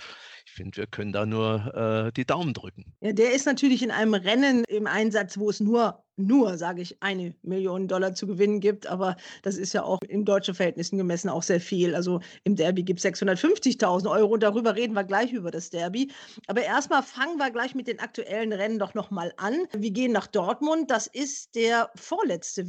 ich finde, wir können da nur äh, die Daumen drücken. Ja, der ist natürlich in einem Rennen im Einsatz, wo es nur nur, sage ich, eine Million Dollar zu gewinnen gibt. Aber das ist ja auch in deutschen Verhältnissen gemessen auch sehr viel. Also im Derby gibt es 650.000 Euro und darüber reden wir gleich über das Derby. Aber erstmal fangen wir gleich mit den aktuellen Rennen doch nochmal an. Wir gehen nach Dortmund. Das ist der vorletzte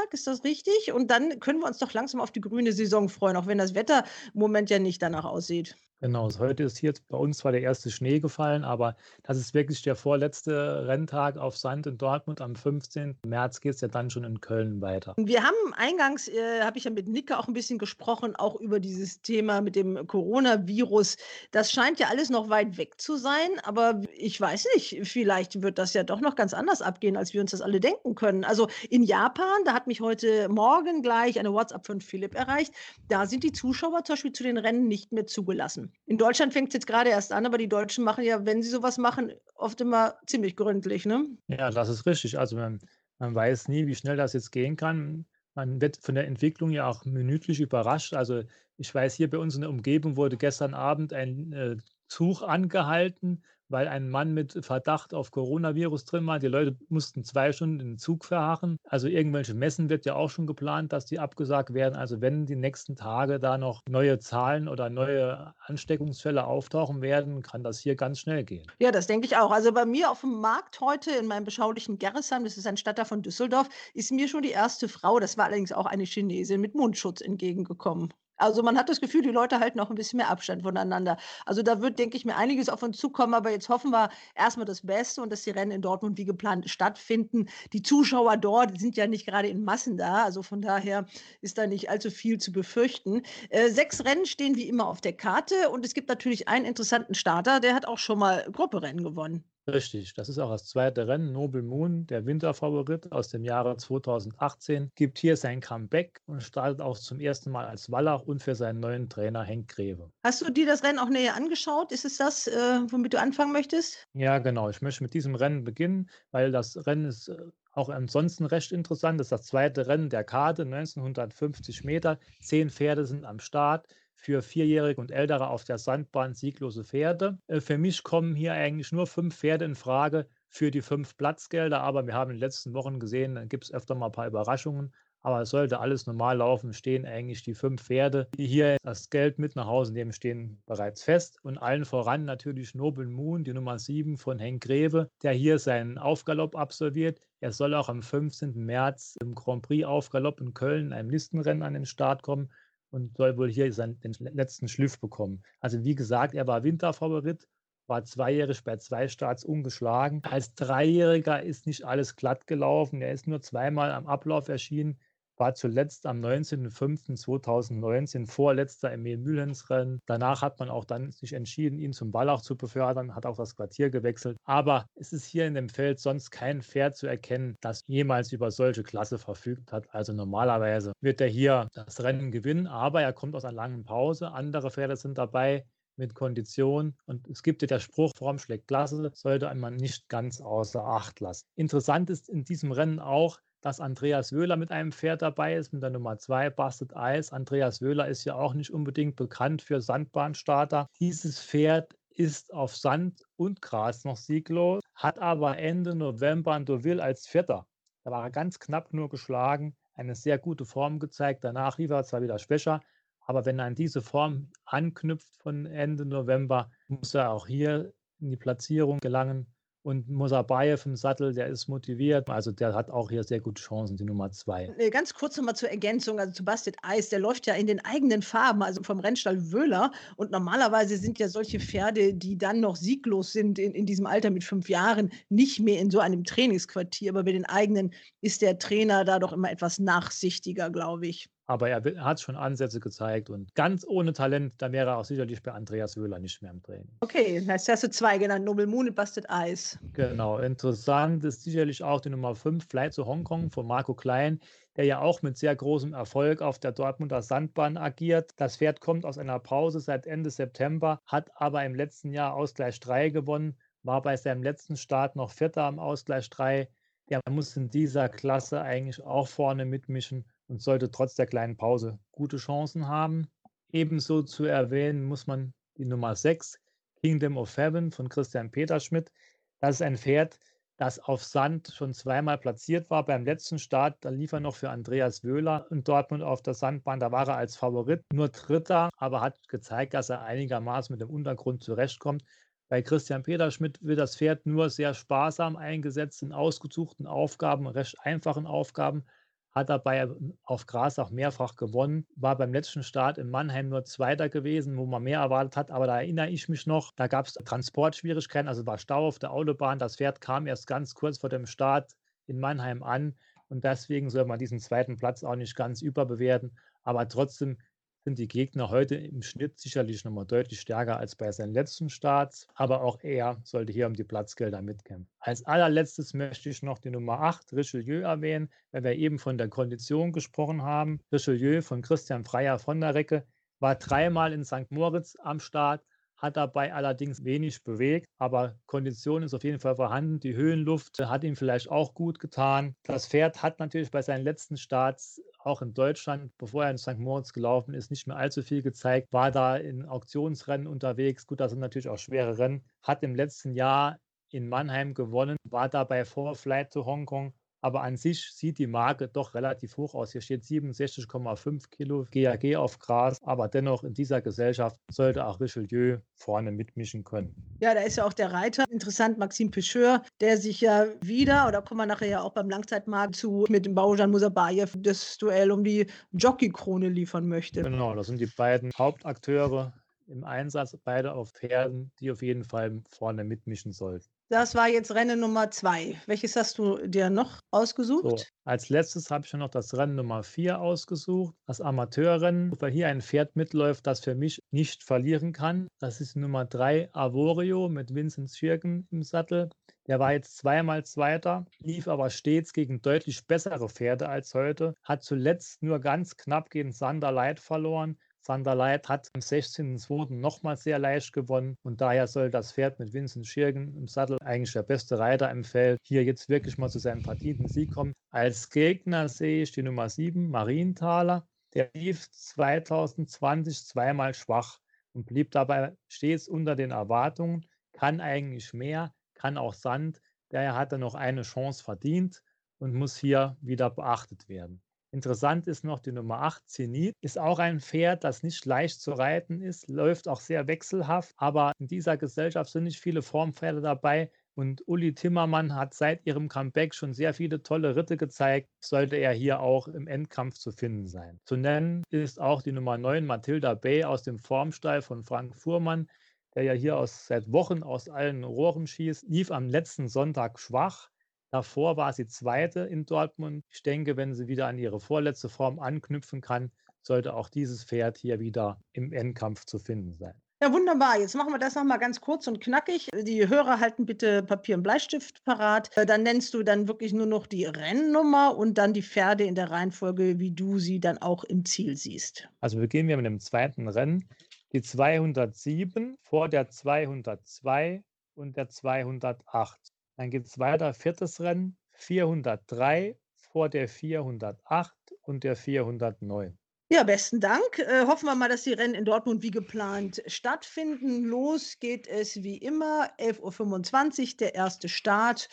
Winterrenntag, ist das richtig? Und dann können wir uns doch langsam auf die grüne Saison freuen, auch wenn das Wetter im Moment ja nicht danach aussieht. Genau, also heute ist hier bei uns zwar der erste Schnee gefallen, aber das ist wirklich der vorletzte Renntag auf Sand in Dortmund. Am 15. März geht es ja dann schon in Köln weiter. Wir haben eingangs, äh, habe ich ja mit Nicke auch ein bisschen gesprochen, auch über dieses Thema mit dem Coronavirus. Das scheint ja alles noch weit weg zu sein, aber ich weiß nicht, vielleicht wird das ja doch noch ganz anders abgehen, als wir uns das alle denken können. Also in Japan, da hat mich heute Morgen gleich eine WhatsApp von Philipp erreicht, da sind die Zuschauer zum Beispiel zu den Rennen nicht mehr zugelassen. In Deutschland fängt es jetzt gerade erst an, aber die Deutschen machen ja, wenn sie sowas machen, oft immer ziemlich gründlich, ne? Ja, das ist richtig. Also man, man weiß nie, wie schnell das jetzt gehen kann. Man wird von der Entwicklung ja auch minütlich überrascht. Also ich weiß, hier bei uns in der Umgebung wurde gestern Abend ein äh, Zug angehalten, weil ein Mann mit Verdacht auf Coronavirus drin war. Die Leute mussten zwei Stunden im Zug verharren. Also irgendwelche Messen wird ja auch schon geplant, dass die abgesagt werden. Also wenn die nächsten Tage da noch neue Zahlen oder neue Ansteckungsfälle auftauchen werden, kann das hier ganz schnell gehen. Ja, das denke ich auch. Also bei mir auf dem Markt heute in meinem beschaulichen Gerresheim, das ist ein Stadtteil von Düsseldorf, ist mir schon die erste Frau, das war allerdings auch eine Chinesin, mit Mundschutz entgegengekommen. Also man hat das Gefühl, die Leute halten auch ein bisschen mehr Abstand voneinander. Also da wird, denke ich mir, einiges auf uns zukommen. Aber jetzt hoffen wir erstmal das Beste und dass die Rennen in Dortmund wie geplant stattfinden. Die Zuschauer dort sind ja nicht gerade in Massen da. Also von daher ist da nicht allzu viel zu befürchten. Äh, sechs Rennen stehen wie immer auf der Karte und es gibt natürlich einen interessanten Starter, der hat auch schon mal Grupperennen gewonnen. Richtig, das ist auch das zweite Rennen. Noble Moon, der Winterfavorit aus dem Jahre 2018, gibt hier sein Comeback und startet auch zum ersten Mal als Wallach und für seinen neuen Trainer Henk Greve. Hast du dir das Rennen auch näher angeschaut? Ist es das, äh, womit du anfangen möchtest? Ja, genau. Ich möchte mit diesem Rennen beginnen, weil das Rennen ist äh, auch ansonsten recht interessant. Das ist das zweite Rennen der Karte, 1950 Meter. Zehn Pferde sind am Start für Vierjährige und Ältere auf der Sandbahn sieglose Pferde. Äh, für mich kommen hier eigentlich nur fünf Pferde in Frage für die fünf Platzgelder, aber wir haben in den letzten Wochen gesehen, da gibt es öfter mal ein paar Überraschungen. Aber es sollte alles normal laufen, stehen eigentlich die fünf Pferde, die hier das Geld mit nach Hause nehmen, stehen bereits fest. Und allen voran natürlich Noble Moon, die Nummer 7 von Henk Greve, der hier seinen Aufgalopp absolviert. Er soll auch am 15. März im Grand Prix Aufgalopp in Köln, einem Listenrennen, an den Start kommen und soll wohl hier seinen, den letzten Schliff bekommen. Also wie gesagt, er war Winterfavorit, war zweijährig bei zwei Starts ungeschlagen. Als Dreijähriger ist nicht alles glatt gelaufen. Er ist nur zweimal am Ablauf erschienen war zuletzt am 19.05.2019 vorletzter im Mühlhens-Rennen. Danach hat man auch dann sich entschieden, ihn zum Wallach zu befördern, hat auch das Quartier gewechselt. Aber es ist hier in dem Feld sonst kein Pferd zu erkennen, das jemals über solche Klasse verfügt hat. Also normalerweise wird er hier das Rennen gewinnen, aber er kommt aus einer langen Pause. Andere Pferde sind dabei mit Kondition. Und es gibt ja der Spruch, Form schlägt Klasse, sollte man nicht ganz außer Acht lassen. Interessant ist in diesem Rennen auch, dass Andreas Wöhler mit einem Pferd dabei ist, mit der Nummer 2, Busted Eyes. Andreas Wöhler ist ja auch nicht unbedingt bekannt für Sandbahnstarter. Dieses Pferd ist auf Sand und Gras noch sieglos, hat aber Ende November in Deauville als Vierter. Da war er ganz knapp nur geschlagen, eine sehr gute Form gezeigt. Danach lief er zwar wieder schwächer, aber wenn er an diese Form anknüpft von Ende November, muss er auch hier in die Platzierung gelangen. Und Musabayev im Sattel, der ist motiviert. Also der hat auch hier sehr gute Chancen, die Nummer zwei. Äh, ganz kurz nochmal zur Ergänzung. Also zu Bastet Eis, der läuft ja in den eigenen Farben, also vom Rennstall Wöhler. Und normalerweise sind ja solche Pferde, die dann noch sieglos sind in, in diesem Alter mit fünf Jahren, nicht mehr in so einem Trainingsquartier. Aber bei den eigenen ist der Trainer da doch immer etwas nachsichtiger, glaube ich aber er hat schon Ansätze gezeigt und ganz ohne Talent, da wäre er auch sicherlich bei Andreas Wöhler nicht mehr im Training. Okay, jetzt hast du zwei genannt, Noble Moon und Busted Eyes. Genau, interessant ist sicherlich auch die Nummer 5, Fly zu Hongkong von Marco Klein, der ja auch mit sehr großem Erfolg auf der Dortmunder Sandbahn agiert. Das Pferd kommt aus einer Pause seit Ende September, hat aber im letzten Jahr Ausgleich 3 gewonnen, war bei seinem letzten Start noch Vierter am Ausgleich 3. Er muss in dieser Klasse eigentlich auch vorne mitmischen und sollte trotz der kleinen Pause gute Chancen haben. Ebenso zu erwähnen muss man die Nummer 6, Kingdom of Heaven von Christian Peterschmidt. Das ist ein Pferd, das auf Sand schon zweimal platziert war. Beim letzten Start, da lief er noch für Andreas Wöhler in Dortmund auf der Sandbahn. Da war er als Favorit nur Dritter, aber hat gezeigt, dass er einigermaßen mit dem Untergrund zurechtkommt. Bei Christian Peterschmidt wird das Pferd nur sehr sparsam eingesetzt in ausgesuchten Aufgaben, recht einfachen Aufgaben hat dabei auf Gras auch mehrfach gewonnen, war beim letzten Start in Mannheim nur Zweiter gewesen, wo man mehr erwartet hat, aber da erinnere ich mich noch, da gab es Transportschwierigkeiten, also war Stau auf der Autobahn, das Pferd kam erst ganz kurz vor dem Start in Mannheim an. Und deswegen soll man diesen zweiten Platz auch nicht ganz überbewerten, aber trotzdem sind die Gegner heute im Schnitt sicherlich nochmal deutlich stärker als bei seinen letzten Starts, aber auch er sollte hier um die Platzgelder mitkämpfen. Als allerletztes möchte ich noch die Nummer 8, Richelieu, erwähnen, weil wir eben von der Kondition gesprochen haben. Richelieu von Christian Freier von der Recke war dreimal in St. Moritz am Start, hat dabei allerdings wenig bewegt, aber Kondition ist auf jeden Fall vorhanden. Die Höhenluft hat ihm vielleicht auch gut getan. Das Pferd hat natürlich bei seinen letzten Starts auch in Deutschland, bevor er in St. Moritz gelaufen ist, nicht mehr allzu viel gezeigt, war da in Auktionsrennen unterwegs. Gut, das sind natürlich auch schwere Rennen. Hat im letzten Jahr in Mannheim gewonnen, war dabei vor Flight zu Hongkong aber an sich sieht die Marke doch relativ hoch aus. Hier steht 67,5 Kilo GAG auf Gras, aber dennoch in dieser Gesellschaft sollte auch Richelieu vorne mitmischen können. Ja, da ist ja auch der Reiter. Interessant, Maxime Pecheur, der sich ja wieder, oder kommen wir nachher ja auch beim Langzeitmarkt zu, mit dem Baujan Musabayev das Duell um die Jockey-Krone liefern möchte. Genau, das sind die beiden Hauptakteure im Einsatz, beide auf Pferden, die auf jeden Fall vorne mitmischen sollten. Das war jetzt Rennen Nummer zwei. Welches hast du dir noch ausgesucht? So, als letztes habe ich noch das Rennen Nummer vier ausgesucht, das Amateurrennen, weil hier ein Pferd mitläuft, das für mich nicht verlieren kann. Das ist Nummer drei Avorio mit Vincent Schirken im Sattel. Der war jetzt zweimal Zweiter, lief aber stets gegen deutlich bessere Pferde als heute, hat zuletzt nur ganz knapp gegen Sander Light verloren Sander Light hat am 16.02. nochmal sehr leicht gewonnen und daher soll das Pferd mit Vincent Schirgen im Sattel eigentlich der beste Reiter im Feld hier jetzt wirklich mal zu seinem verdienten Sieg kommen. Als Gegner sehe ich die Nummer 7, Marienthaler. Der lief 2020 zweimal schwach und blieb dabei stets unter den Erwartungen, kann eigentlich mehr, kann auch Sand. Daher hat er noch eine Chance verdient und muss hier wieder beachtet werden. Interessant ist noch die Nummer 8, Zenit. Ist auch ein Pferd, das nicht leicht zu reiten ist, läuft auch sehr wechselhaft, aber in dieser Gesellschaft sind nicht viele Formpferde dabei. Und Uli Timmermann hat seit ihrem Comeback schon sehr viele tolle Ritte gezeigt, sollte er hier auch im Endkampf zu finden sein. Zu nennen ist auch die Nummer 9 Mathilda Bay aus dem Formstall von Frank Fuhrmann, der ja hier aus, seit Wochen aus allen Rohren schießt, lief am letzten Sonntag schwach, Davor war sie Zweite in Dortmund. Ich denke, wenn sie wieder an ihre vorletzte Form anknüpfen kann, sollte auch dieses Pferd hier wieder im Endkampf zu finden sein. Ja, wunderbar. Jetzt machen wir das nochmal ganz kurz und knackig. Die Hörer halten bitte Papier und Bleistift parat. Äh, dann nennst du dann wirklich nur noch die Rennnummer und dann die Pferde in der Reihenfolge, wie du sie dann auch im Ziel siehst. Also beginnen wir mit dem zweiten Rennen. Die 207 vor der 202 und der 208. Dann geht es weiter, viertes Rennen, 403 vor der 408 und der 409. Ja, besten Dank. Äh, hoffen wir mal, dass die Rennen in Dortmund wie geplant stattfinden. Los geht es wie immer, 11.25 Uhr, der erste Start.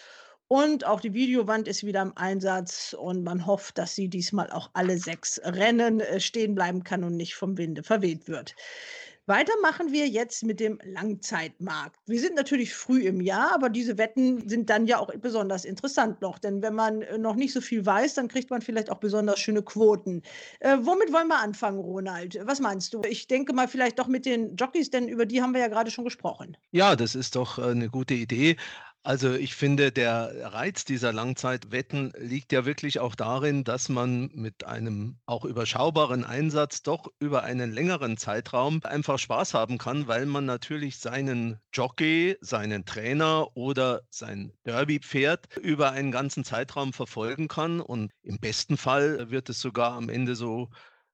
Und auch die Videowand ist wieder im Einsatz und man hofft, dass sie diesmal auch alle sechs Rennen äh, stehen bleiben kann und nicht vom Winde verweht wird. Weiter machen wir jetzt mit dem Langzeitmarkt. Wir sind natürlich früh im Jahr, aber diese Wetten sind dann ja auch besonders interessant noch. Denn wenn man äh, noch nicht so viel weiß, dann kriegt man vielleicht auch besonders schöne Quoten. Äh, womit wollen wir anfangen, Ronald? Was meinst du? Ich denke mal vielleicht doch mit den Jockeys, denn über die haben wir ja gerade schon gesprochen. Ja, das ist doch äh, eine gute Idee. Also ich finde, der Reiz dieser Langzeitwetten liegt ja wirklich auch darin, dass man mit einem auch überschaubaren Einsatz doch über einen längeren Zeitraum einfach Spaß haben kann, weil man natürlich seinen Jockey, seinen Trainer oder sein Derby-Pferd über einen ganzen Zeitraum verfolgen kann. Und im besten Fall wird es sogar am Ende so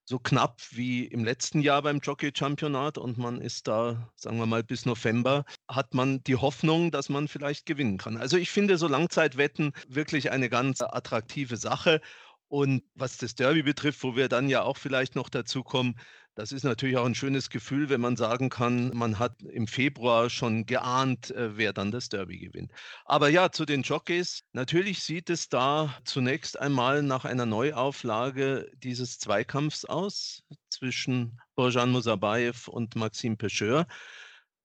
so knapp wie im letzten Jahr beim Jockey-Championat und man ist da, sagen wir mal, bis November, hat man die Hoffnung, dass man vielleicht gewinnen kann. Also ich finde so Langzeitwetten wirklich eine ganz attraktive Sache. Und was das Derby betrifft, wo wir dann ja auch vielleicht noch dazu kommen, das ist natürlich auch ein schönes Gefühl, wenn man sagen kann, man hat im Februar schon geahnt, äh, wer dann das Derby gewinnt. Aber ja, zu den Jockeys. Natürlich sieht es da zunächst einmal nach einer Neuauflage dieses Zweikampfs aus zwischen Bojan Musabayev und Maxim Pecheur.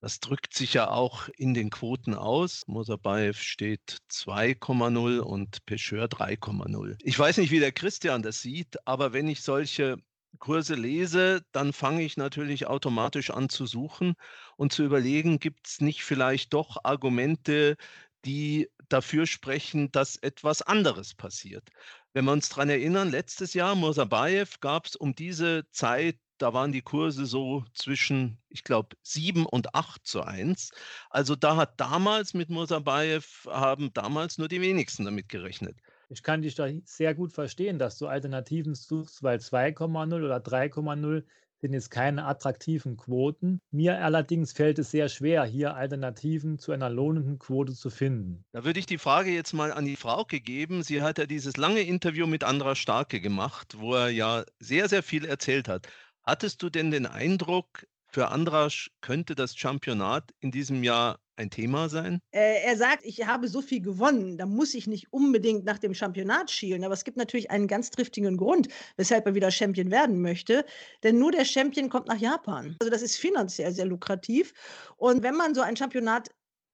Das drückt sich ja auch in den Quoten aus. Musabayev steht 2,0 und Pecheur 3,0. Ich weiß nicht, wie der Christian das sieht, aber wenn ich solche Kurse lese, dann fange ich natürlich automatisch an zu suchen und zu überlegen, gibt es nicht vielleicht doch Argumente, die dafür sprechen, dass etwas anderes passiert. Wenn wir uns daran erinnern, letztes Jahr Mosabayev gab es um diese Zeit, da waren die Kurse so zwischen, ich glaube, 7 und 8 zu 1. Also da hat damals mit Mosabayev, haben damals nur die wenigsten damit gerechnet. Ich kann dich da sehr gut verstehen, dass du Alternativen suchst, weil 2,0 oder 3,0 sind jetzt keine attraktiven Quoten. Mir allerdings fällt es sehr schwer, hier Alternativen zu einer lohnenden Quote zu finden. Da würde ich die Frage jetzt mal an die Frauke geben. Sie hat ja dieses lange Interview mit Andra Starke gemacht, wo er ja sehr, sehr viel erzählt hat. Hattest du denn den Eindruck, für Andrasch könnte das Championat in diesem Jahr ein Thema sein? Äh, er sagt, ich habe so viel gewonnen, da muss ich nicht unbedingt nach dem Championat schielen. Aber es gibt natürlich einen ganz triftigen Grund, weshalb er wieder Champion werden möchte. Denn nur der Champion kommt nach Japan. Also das ist finanziell sehr lukrativ. Und wenn man so ein Championat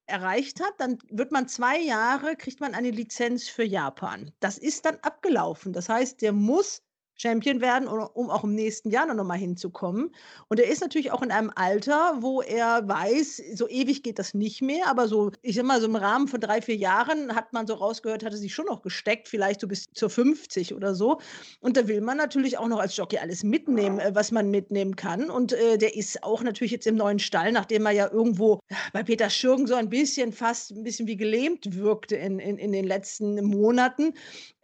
erreicht hat, dann wird man zwei Jahre, kriegt man eine Lizenz für Japan. Das ist dann abgelaufen. Das heißt, der muss Champion werden, um auch im nächsten Jahr noch mal hinzukommen. Und er ist natürlich auch in einem Alter, wo er weiß, so ewig geht das nicht mehr, aber so, ich sag mal, so im Rahmen von drei, vier Jahren hat man so rausgehört, hat er sich schon noch gesteckt, vielleicht so bis zur 50 oder so. Und da will man natürlich auch noch als Jockey alles mitnehmen, äh, was man mitnehmen kann. Und äh, der ist auch natürlich jetzt im neuen Stall, nachdem er ja irgendwo bei Peter Schürgen so ein bisschen fast ein bisschen wie gelähmt wirkte in, in, in den letzten Monaten,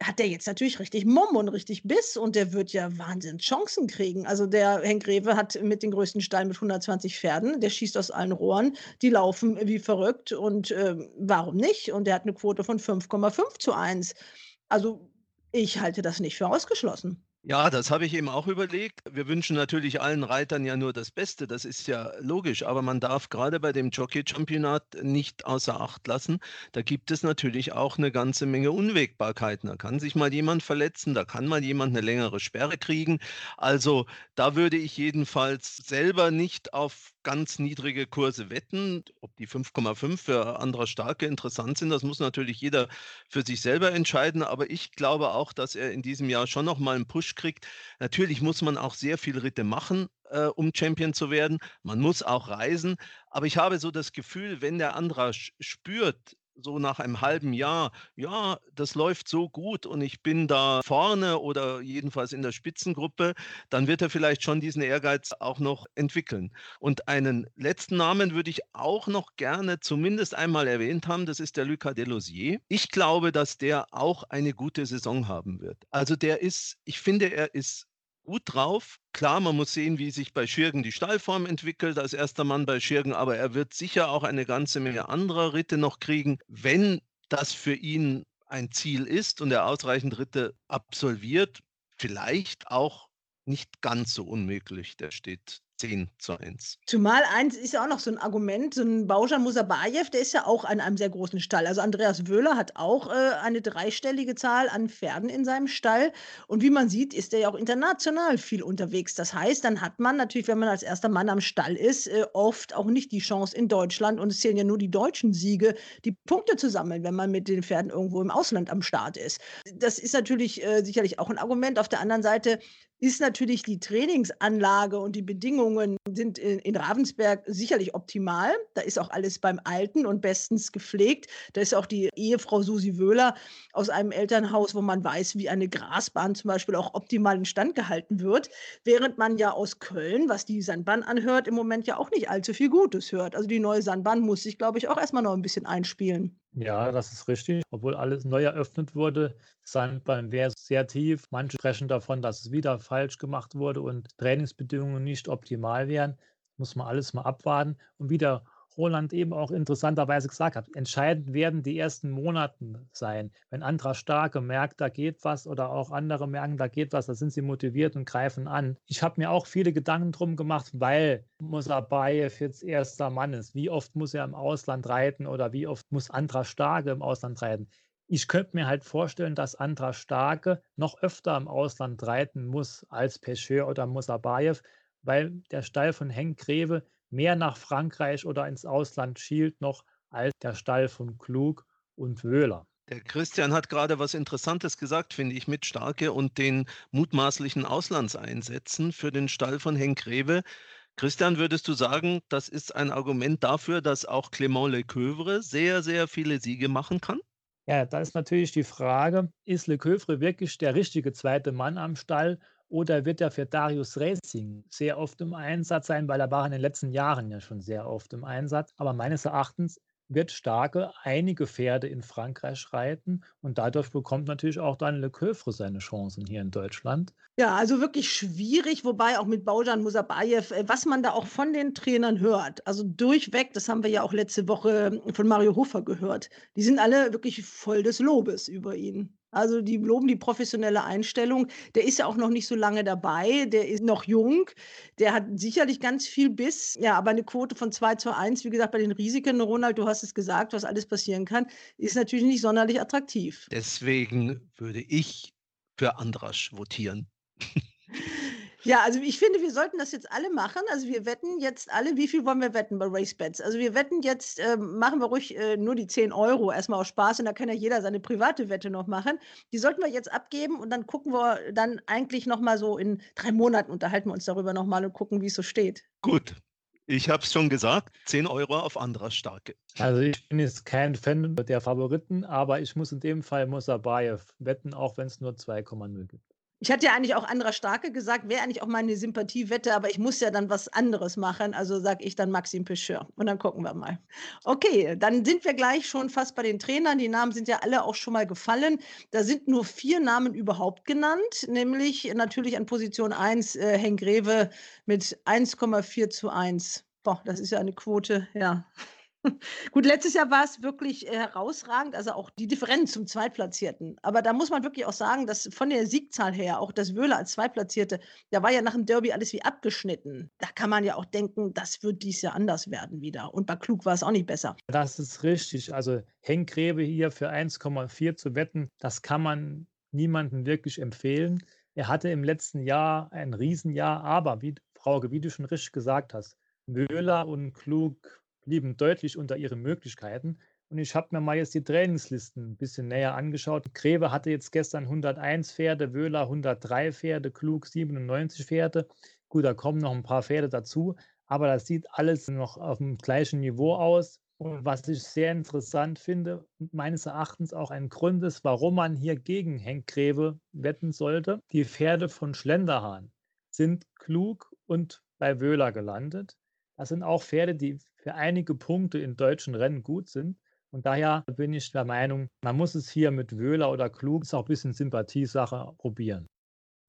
hat der jetzt natürlich richtig Mumm und richtig Biss und der wird ja Wahnsinn Chancen kriegen. Also der Henk Rewe hat mit den größten Stall mit 120 Pferden, der schießt aus allen Rohren, die laufen wie verrückt und äh, warum nicht? Und der hat eine Quote von 5,5 zu 1. Also ich halte das nicht für ausgeschlossen. Ja, das habe ich eben auch überlegt. Wir wünschen natürlich allen Reitern ja nur das Beste, das ist ja logisch, aber man darf gerade bei dem Jockey-Championat nicht außer Acht lassen. Da gibt es natürlich auch eine ganze Menge Unwägbarkeiten. Da kann sich mal jemand verletzen, da kann mal jemand eine längere Sperre kriegen. Also da würde ich jedenfalls selber nicht auf ganz niedrige Kurse wetten. Ob die 5,5 für andere Starke interessant sind, das muss natürlich jeder für sich selber entscheiden. Aber ich glaube auch, dass er in diesem Jahr schon noch mal einen Push kriegt. Natürlich muss man auch sehr viele Ritte machen, äh, um Champion zu werden. Man muss auch reisen. Aber ich habe so das Gefühl, wenn der Andra spürt, so nach einem halben Jahr, ja, das läuft so gut und ich bin da vorne oder jedenfalls in der Spitzengruppe, dann wird er vielleicht schon diesen Ehrgeiz auch noch entwickeln. Und einen letzten Namen würde ich auch noch gerne zumindest einmal erwähnt haben, das ist der Lucas Delosier. Ich glaube, dass der auch eine gute Saison haben wird. Also der ist, ich finde, er ist gut drauf. Klar, man muss sehen, wie sich bei Schirgen die Stallform entwickelt, als erster Mann bei Schirgen, aber er wird sicher auch eine ganze Menge anderer Ritte noch kriegen, wenn das für ihn ein Ziel ist und er ausreichend Ritte absolviert. Vielleicht auch nicht ganz so unmöglich. Der steht 10 zu 1. Zumal eins ist ja auch noch so ein Argument, so ein Baujan Musabayev, der ist ja auch an einem sehr großen Stall. Also Andreas Wöhler hat auch äh, eine dreistellige Zahl an Pferden in seinem Stall. Und wie man sieht, ist er ja auch international viel unterwegs. Das heißt, dann hat man natürlich, wenn man als erster Mann am Stall ist, äh, oft auch nicht die Chance in Deutschland, und es zählen ja nur die deutschen Siege, die Punkte zu sammeln, wenn man mit den Pferden irgendwo im Ausland am Start ist. Das ist natürlich äh, sicherlich auch ein Argument. Auf der anderen Seite ist natürlich die Trainingsanlage und die Bedingungen sind in, in, Ravensberg sicherlich optimal. Da ist auch alles beim Alten und bestens gepflegt. Da ist auch die Ehefrau Susi Wöhler aus einem Elternhaus, wo man weiß, wie eine Grasbahn zum Beispiel auch optimal in Stand gehalten wird. Während man ja aus Köln, was die Sandbahn anhört, im Moment ja auch nicht allzu viel Gutes hört. Also die neue Sandbahn muss sich, glaube ich, auch erstmal noch ein bisschen einspielen. Ja, das ist richtig. Obwohl alles neu eröffnet wurde, Sandbahn wäre sehr tief. Manche sprechen davon, dass es wieder falsch gemacht wurde und Trainingsbedingungen nicht optimal wären. Muss man alles mal abwarten. Und wieder Roland eben auch interessanterweise gesagt hat, entscheidend werden die ersten Monate sein. Wenn Andra Starke merkt, da geht was oder auch andere merken, da geht was, da sind sie motiviert und greifen an. Ich habe mir auch viele Gedanken drum gemacht, weil Musabayev jetzt erster Mann ist. Wie oft muss er im Ausland reiten oder wie oft muss Andra Starke im Ausland reiten? Ich könnte mir halt vorstellen, dass Andra Starke noch öfter im Ausland reiten muss als Pecheur oder Musabayev, weil der Stall von Henk Greve mehr nach Frankreich oder ins Ausland schielt noch als der Stall von Klug und Wöhler. Der Christian hat gerade was Interessantes gesagt, finde ich, mit Starke und den mutmaßlichen Auslandseinsätzen für den Stall von Henk Rewe. Christian, würdest du sagen, das ist ein Argument dafür, dass auch Clément Lecoeuvre sehr, sehr viele Siege machen kann? Ja, da ist natürlich die Frage, ist Lecoeuvre wirklich der richtige zweite Mann am Stall oder wird er für Darius Racing sehr oft im Einsatz sein, weil er war in den letzten Jahren ja schon sehr oft im Einsatz. Aber meines Erachtens wird Starke einige Pferde in Frankreich reiten und dadurch bekommt natürlich auch dann Lecoeuvre seine Chancen hier in Deutschland. Ja, also wirklich schwierig, wobei auch mit Baujan Musabayev, äh, was man da auch von den Trainern hört, also durchweg, das haben wir ja auch letzte Woche von Mario Hofer gehört, die sind alle wirklich voll des Lobes über ihn. Also die loben die professionelle Einstellung. Der ist ja auch noch nicht so lange dabei. Der ist noch jung. Der hat sicherlich ganz viel Biss. Ja, aber eine Quote von 2 zu 1, wie gesagt, bei den Risiken, Ronald, du hast es gesagt, was alles passieren kann, ist natürlich nicht sonderlich attraktiv. Deswegen würde ich für Andrasch votieren. [laughs] Ja, also ich finde, wir sollten das jetzt alle machen. Also wir wetten jetzt alle, wie viel wollen wir wetten bei RaceBets? Also wir wetten jetzt, äh, machen wir ruhig äh, nur die 10 Euro erstmal aus Spaß und da kann ja jeder seine private Wette noch machen. Die sollten wir jetzt abgeben und dann gucken wir dann eigentlich nochmal so in drei Monaten unterhalten wir uns darüber nochmal und gucken, wie es so steht. Gut. Ich habe es schon gesagt, 10 Euro auf anderer Starke. Also ich bin jetzt kein Fan der Favoriten, aber ich muss in dem Fall Musabayev wetten, auch wenn es nur 2,0 gibt. Ich hatte ja eigentlich auch anderer Starke gesagt, wäre eigentlich auch meine Sympathiewette, aber ich muss ja dann was anderes machen. Also sage ich dann Maxim Pecheur. Und dann gucken wir mal. Okay, dann sind wir gleich schon fast bei den Trainern. Die Namen sind ja alle auch schon mal gefallen. Da sind nur vier Namen überhaupt genannt, nämlich natürlich an Position 1 äh, Henk Greve mit 1,4 zu 1. Boah, das ist ja eine Quote, ja. Gut, letztes Jahr war es wirklich äh, herausragend, also auch die Differenz zum Zweitplatzierten. Aber da muss man wirklich auch sagen, dass von der Siegzahl her, auch das Wöhler als Zweitplatzierte, da war ja nach dem Derby alles wie abgeschnitten. Da kann man ja auch denken, das wird dies Jahr anders werden wieder. Und bei Klug war es auch nicht besser. Das ist richtig. Also Henk Grebe hier für 1,4 zu wetten, das kann man niemandem wirklich empfehlen. Er hatte im letzten Jahr ein Riesenjahr, aber wie Frau, wie du schon richtig gesagt hast, Wöhler und Klug blieben deutlich unter ihren Möglichkeiten. Und ich habe mir mal jetzt die Trainingslisten ein bisschen näher angeschaut. Greve hatte jetzt gestern 101 Pferde, Wöhler 103 Pferde, Klug 97 Pferde. Gut, da kommen noch ein paar Pferde dazu, aber das sieht alles noch auf dem gleichen Niveau aus. Und was ich sehr interessant finde und meines Erachtens auch ein Grund ist, warum man hier gegen Henk Greve wetten sollte. Die Pferde von Schlenderhahn sind klug und bei Wöhler gelandet. Das sind auch Pferde, die für einige Punkte in deutschen Rennen gut sind. Und daher bin ich der Meinung, man muss es hier mit Wöhler oder Klug, ist auch ein bisschen Sympathiesache, probieren.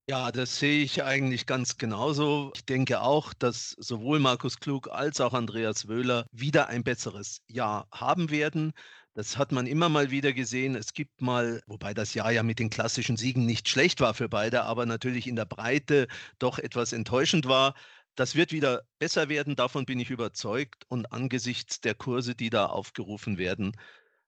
Ja, das sehe ich eigentlich ganz genauso. Ich denke auch, dass sowohl Markus Klug als auch Andreas Wöhler wieder ein besseres Jahr haben werden. Das hat man immer mal wieder gesehen. Es gibt mal, wobei das Jahr ja mit den klassischen Siegen nicht schlecht war für beide, aber natürlich in der Breite doch etwas enttäuschend war. Das wird wieder besser werden, davon bin ich überzeugt. Und angesichts der Kurse, die da aufgerufen werden,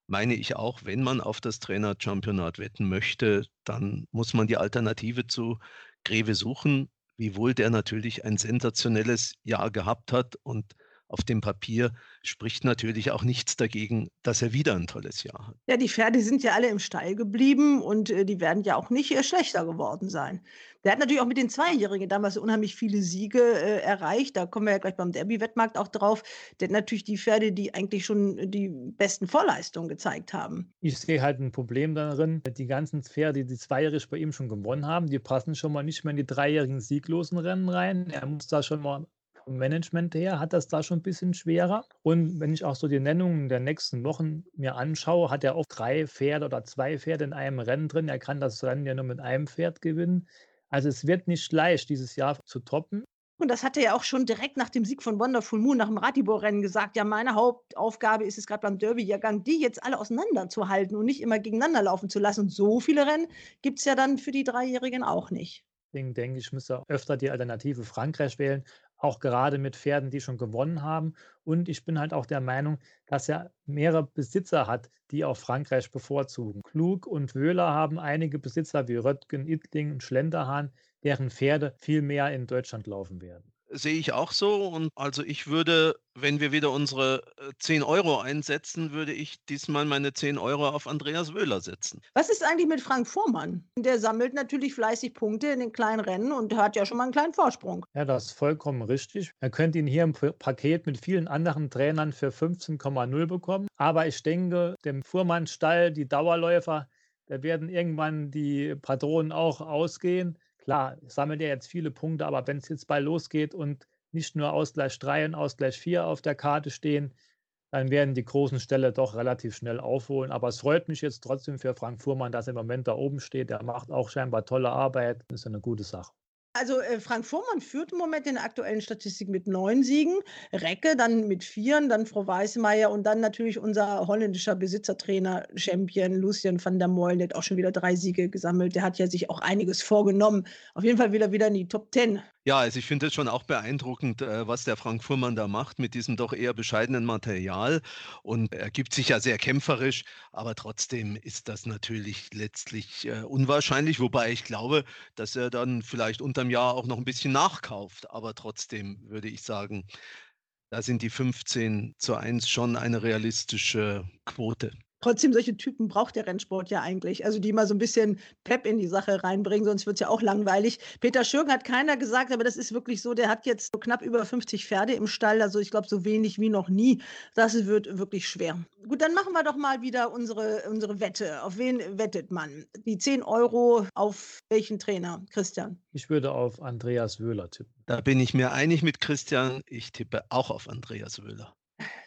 meine ich auch, wenn man auf das Trainer-Championat wetten möchte, dann muss man die Alternative zu Greve suchen, wiewohl der natürlich ein sensationelles Jahr gehabt hat und auf dem Papier spricht natürlich auch nichts dagegen, dass er wieder ein tolles Jahr hat. Ja, die Pferde sind ja alle im Stall geblieben und äh, die werden ja auch nicht äh, schlechter geworden sein. Der hat natürlich auch mit den Zweijährigen damals unheimlich viele Siege äh, erreicht. Da kommen wir ja gleich beim Derby-Wettmarkt auch drauf. Der hat natürlich die Pferde, die eigentlich schon die besten Vorleistungen gezeigt haben. Ich sehe halt ein Problem darin, die ganzen Pferde, die zweijährig bei ihm schon gewonnen haben, die passen schon mal nicht mehr in die dreijährigen sieglosen Rennen rein. Er muss da schon mal vom Management her hat das da schon ein bisschen schwerer. Und wenn ich auch so die Nennungen der nächsten Wochen mir anschaue, hat er auch drei Pferde oder zwei Pferde in einem Rennen drin. Er kann das Rennen ja nur mit einem Pferd gewinnen. Also es wird nicht leicht, dieses Jahr zu toppen. Und das hat er ja auch schon direkt nach dem Sieg von Wonderful Moon nach dem Ratibor-Rennen gesagt. Ja, meine Hauptaufgabe ist es gerade beim Derby-Jahrgang, die jetzt alle auseinanderzuhalten und nicht immer gegeneinander laufen zu lassen. Und so viele Rennen gibt es ja dann für die Dreijährigen auch nicht. Deswegen denke ich, müsste öfter die Alternative Frankreich wählen, auch gerade mit Pferden, die schon gewonnen haben. Und ich bin halt auch der Meinung, dass er mehrere Besitzer hat, die auch Frankreich bevorzugen. Klug und Wöhler haben einige Besitzer wie Röttgen, Ittling und Schlenderhahn, deren Pferde viel mehr in Deutschland laufen werden sehe ich auch so. Und also ich würde, wenn wir wieder unsere 10 äh, Euro einsetzen, würde ich diesmal meine 10 Euro auf Andreas Wöhler setzen. Was ist eigentlich mit Frank Vormann? Der sammelt natürlich fleißig Punkte in den kleinen Rennen und hat ja schon mal einen kleinen Vorsprung. Ja, das ist vollkommen richtig. Er könnte ihn hier im Paket mit vielen anderen Trainern für 15,0 bekommen. Aber ich denke, dem Fuhrmann-Stall, die Dauerläufer, da werden irgendwann die Patronen auch ausgehen. Klar, sammelt er jetzt viele Punkte, aber wenn es jetzt bei losgeht und nicht nur Ausgleich 3 und Ausgleich 4 auf der Karte stehen, dann werden die großen Ställe doch relativ schnell aufholen. Aber es freut mich jetzt trotzdem für Frank Fuhrmann, dass er im Moment da oben steht. Er macht auch scheinbar tolle Arbeit. Das ist eine gute Sache. Also äh, Frank Fuhrmann führt im Moment in der aktuellen Statistik mit neun Siegen, Recke dann mit vieren, dann Frau Weißmeier und dann natürlich unser holländischer Besitzertrainer, Champion Lucien van der Moel, der hat auch schon wieder drei Siege gesammelt. Der hat ja sich auch einiges vorgenommen. Auf jeden Fall wieder wieder in die Top Ten. Ja, also ich finde es schon auch beeindruckend, äh, was der Frank Fuhrmann da macht mit diesem doch eher bescheidenen Material. Und er gibt sich ja sehr kämpferisch, aber trotzdem ist das natürlich letztlich äh, unwahrscheinlich, wobei ich glaube, dass er dann vielleicht unterm Jahr auch noch ein bisschen nachkauft. Aber trotzdem würde ich sagen, da sind die 15 zu 1 schon eine realistische Quote. Trotzdem, solche Typen braucht der Rennsport ja eigentlich. Also die mal so ein bisschen Pep in die Sache reinbringen, sonst wird es ja auch langweilig. Peter Schürgen hat keiner gesagt, aber das ist wirklich so, der hat jetzt so knapp über 50 Pferde im Stall, also ich glaube so wenig wie noch nie. Das wird wirklich schwer. Gut, dann machen wir doch mal wieder unsere, unsere Wette. Auf wen wettet man? Die 10 Euro auf welchen Trainer, Christian? Ich würde auf Andreas Wöhler tippen. Da bin ich mir einig mit Christian. Ich tippe auch auf Andreas Wöhler.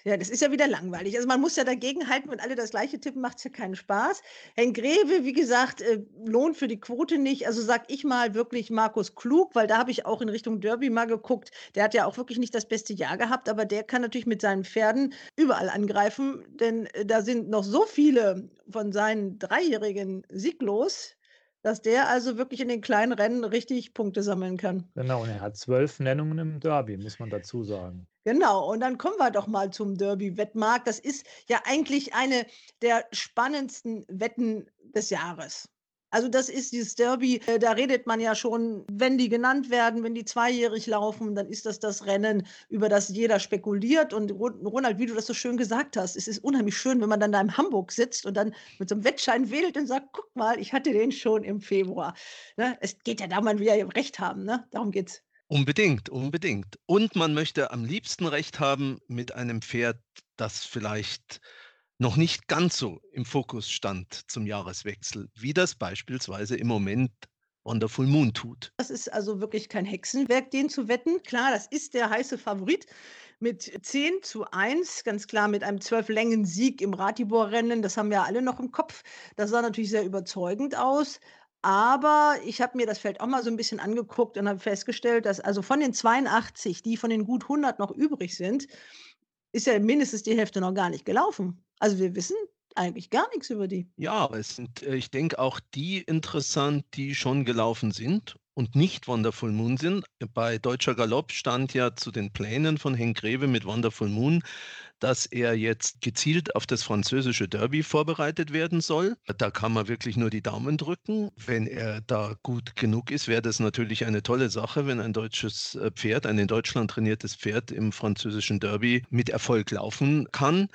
Ja, das ist ja wieder langweilig. Also man muss ja dagegen halten, wenn alle das gleiche tippen, macht es ja keinen Spaß. Herrn Greve, wie gesagt, äh, lohnt für die Quote nicht. Also sag ich mal wirklich Markus Klug, weil da habe ich auch in Richtung Derby mal geguckt. Der hat ja auch wirklich nicht das beste Jahr gehabt, aber der kann natürlich mit seinen Pferden überall angreifen, denn äh, da sind noch so viele von seinen Dreijährigen sieglos dass der also wirklich in den kleinen Rennen richtig Punkte sammeln kann. Genau, und er hat zwölf Nennungen im Derby, muss man dazu sagen. Genau, und dann kommen wir doch mal zum Derby-Wettmarkt. Das ist ja eigentlich eine der spannendsten Wetten des Jahres. Also das ist dieses Derby, äh, da redet man ja schon, wenn die genannt werden, wenn die zweijährig laufen, dann ist das das Rennen, über das jeder spekuliert. Und Ronald, wie du das so schön gesagt hast, es ist unheimlich schön, wenn man dann da in Hamburg sitzt und dann mit so einem Wettschein wählt und sagt, guck mal, ich hatte den schon im Februar. Ne? Es geht ja da mal wieder Recht haben, ne? darum geht's. Unbedingt, unbedingt. Und man möchte am liebsten Recht haben mit einem Pferd, das vielleicht noch nicht ganz so im Fokus stand zum Jahreswechsel, wie das beispielsweise im Moment Wonderful Moon tut. Das ist also wirklich kein Hexenwerk, den zu wetten. Klar, das ist der heiße Favorit mit 10 zu 1, ganz klar mit einem 12-Längen-Sieg im Ratibor-Rennen. Das haben wir alle noch im Kopf. Das sah natürlich sehr überzeugend aus. Aber ich habe mir das Feld auch mal so ein bisschen angeguckt und habe festgestellt, dass also von den 82, die von den gut 100 noch übrig sind, ist ja mindestens die Hälfte noch gar nicht gelaufen. Also wir wissen eigentlich gar nichts über die. Ja, aber es sind, äh, ich denke, auch die interessant, die schon gelaufen sind und nicht Wonderful Moon sind. Bei Deutscher Galopp stand ja zu den Plänen von Henk Greve mit Wonderful Moon, dass er jetzt gezielt auf das französische Derby vorbereitet werden soll. Da kann man wirklich nur die Daumen drücken. Wenn er da gut genug ist, wäre das natürlich eine tolle Sache, wenn ein deutsches äh, Pferd, ein in Deutschland trainiertes Pferd im französischen Derby mit Erfolg laufen kann.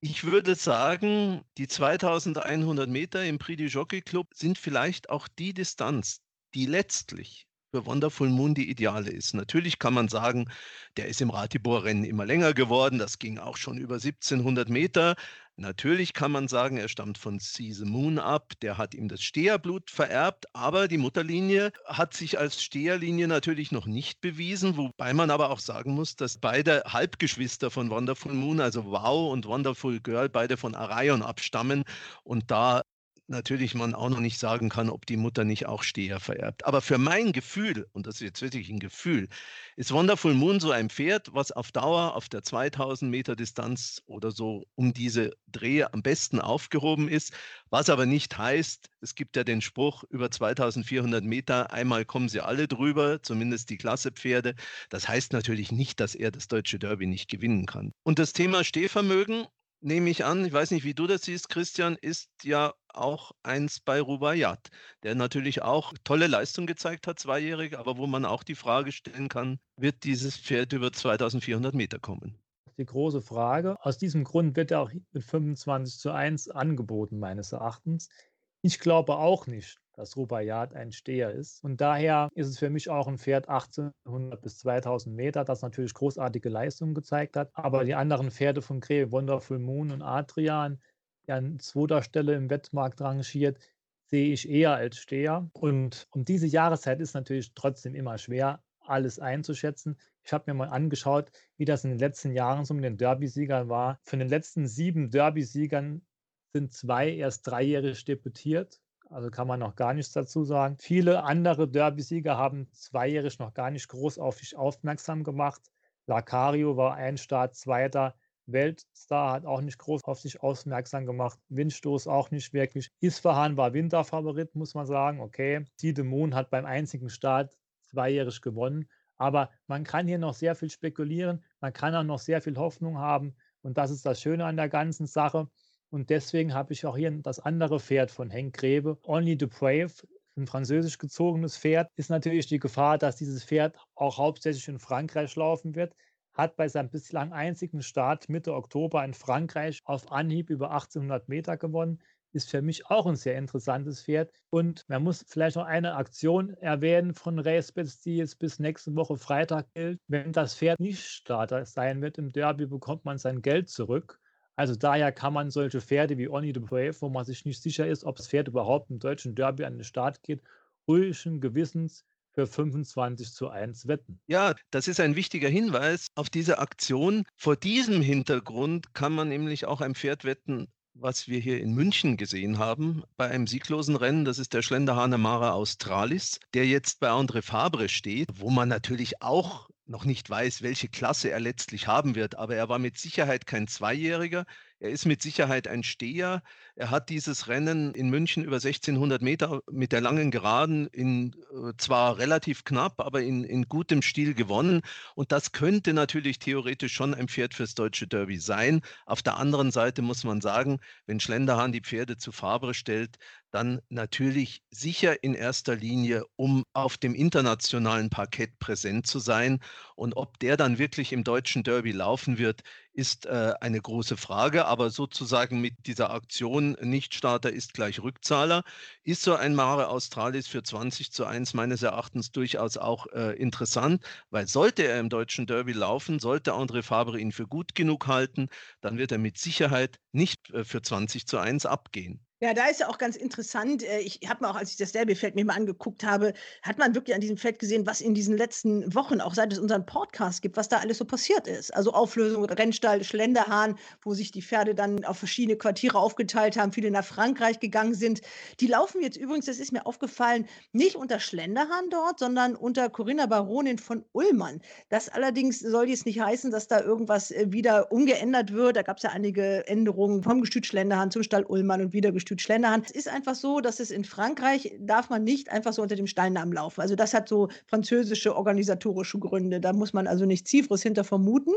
Ich würde sagen, die 2100 Meter im Prix du Jockey Club sind vielleicht auch die Distanz, die letztlich für Wonderful Moon die ideale ist. Natürlich kann man sagen, der ist im Ratibor-Rennen immer länger geworden. Das ging auch schon über 1700 Meter. Natürlich kann man sagen, er stammt von Caesar Moon ab, der hat ihm das Steherblut vererbt, aber die Mutterlinie hat sich als Steherlinie natürlich noch nicht bewiesen, wobei man aber auch sagen muss, dass beide Halbgeschwister von Wonderful Moon, also Wow und Wonderful Girl, beide von Arion abstammen und da natürlich man auch noch nicht sagen kann, ob die Mutter nicht auch Steher vererbt. Aber für mein Gefühl, und das ist jetzt wirklich ein Gefühl, ist Wonderful Moon so ein Pferd, was auf Dauer auf der 2000 Meter Distanz oder so um diese Drehe am besten aufgehoben ist. Was aber nicht heißt, es gibt ja den Spruch über 2400 Meter, einmal kommen sie alle drüber, zumindest die Klassepferde. Das heißt natürlich nicht, dass er das deutsche Derby nicht gewinnen kann. Und das Thema Stehvermögen nehme ich an, ich weiß nicht, wie du das siehst, Christian, ist ja auch eins bei Rubaiyat, der natürlich auch tolle Leistung gezeigt hat, zweijährig, aber wo man auch die Frage stellen kann, wird dieses Pferd über 2400 Meter kommen? Die große Frage. Aus diesem Grund wird er auch mit 25 zu 1 angeboten, meines Erachtens. Ich glaube auch nicht, dass Rubaiyat ein Steher ist. Und daher ist es für mich auch ein Pferd 1800 bis 2000 Meter, das natürlich großartige Leistungen gezeigt hat. Aber die anderen Pferde von Greve, Wonderful Moon und Adrian, ja an zweiter Stelle im Wettmarkt rangiert, sehe ich eher als Steher. Und um diese Jahreszeit ist natürlich trotzdem immer schwer, alles einzuschätzen. Ich habe mir mal angeschaut, wie das in den letzten Jahren so mit den Derby-Siegern war. Von den letzten sieben Derby-Siegern sind zwei erst dreijährig debütiert. Also kann man noch gar nichts dazu sagen. Viele andere Derby-Sieger haben zweijährig noch gar nicht groß auf sich aufmerksam gemacht. Lacario war ein Start, zweiter. Weltstar hat auch nicht groß auf sich aufmerksam gemacht. Windstoß auch nicht wirklich. Isfahan war Winterfavorit, muss man sagen. Okay. Moon hat beim einzigen Start zweijährig gewonnen. Aber man kann hier noch sehr viel spekulieren, man kann auch noch sehr viel Hoffnung haben. Und das ist das Schöne an der ganzen Sache. Und deswegen habe ich auch hier das andere Pferd von Henk Grebe, Only the Brave, ein französisch gezogenes Pferd. Ist natürlich die Gefahr, dass dieses Pferd auch hauptsächlich in Frankreich laufen wird. Hat bei seinem bislang einzigen Start Mitte Oktober in Frankreich auf Anhieb über 1800 Meter gewonnen ist für mich auch ein sehr interessantes Pferd. Und man muss vielleicht noch eine Aktion erwähnen von Racebets, die jetzt bis nächste Woche Freitag gilt. Wenn das Pferd nicht Starter sein wird im Derby, bekommt man sein Geld zurück. Also daher kann man solche Pferde wie Oni the Brave, wo man sich nicht sicher ist, ob das Pferd überhaupt im deutschen Derby an den Start geht, ruhigen Gewissens für 25 zu 1 wetten. Ja, das ist ein wichtiger Hinweis auf diese Aktion. Vor diesem Hintergrund kann man nämlich auch ein Pferd wetten, was wir hier in München gesehen haben, bei einem sieglosen Rennen. Das ist der Schlenderhahner Mara Australis, der jetzt bei André Fabre steht, wo man natürlich auch noch nicht weiß, welche Klasse er letztlich haben wird. Aber er war mit Sicherheit kein Zweijähriger. Er ist mit Sicherheit ein Steher. Er hat dieses Rennen in München über 1600 Meter mit der langen Geraden in äh, zwar relativ knapp, aber in, in gutem Stil gewonnen. Und das könnte natürlich theoretisch schon ein Pferd fürs deutsche Derby sein. Auf der anderen Seite muss man sagen, wenn Schlenderhahn die Pferde zu Fabre stellt, dann natürlich sicher in erster Linie, um auf dem internationalen Parkett präsent zu sein. Und ob der dann wirklich im deutschen Derby laufen wird, ist äh, eine große Frage, aber sozusagen mit dieser Aktion Nichtstarter ist gleich Rückzahler, ist so ein Mare Australis für 20 zu 1 meines Erachtens durchaus auch äh, interessant, weil sollte er im deutschen Derby laufen, sollte André Fabre ihn für gut genug halten, dann wird er mit Sicherheit nicht äh, für 20 zu 1 abgehen. Ja, da ist ja auch ganz interessant. Äh, ich habe mir auch, als ich das Derby-Feld mir mal angeguckt habe, hat man wirklich an diesem Feld gesehen, was in diesen letzten Wochen, auch seit es unseren Podcast gibt, was da alles so passiert ist. Also Auflösung, Rennstall, Schlenderhahn, wo sich die Pferde dann auf verschiedene Quartiere aufgeteilt haben, viele nach Frankreich gegangen sind. Die laufen jetzt übrigens, das ist mir aufgefallen, nicht unter Schlenderhahn dort, sondern unter Corinna Baronin von Ullmann. Das allerdings soll jetzt nicht heißen, dass da irgendwas äh, wieder umgeändert wird. Da gab es ja einige Änderungen vom Gestüt Schlenderhahn zum Stall Ullmann und wieder Gestüt Institut Schlenderhahn. Es ist einfach so, dass es in Frankreich darf man nicht einfach so unter dem Steinnamen laufen. Also das hat so französische organisatorische Gründe. Da muss man also nichts Tieferes hinter vermuten.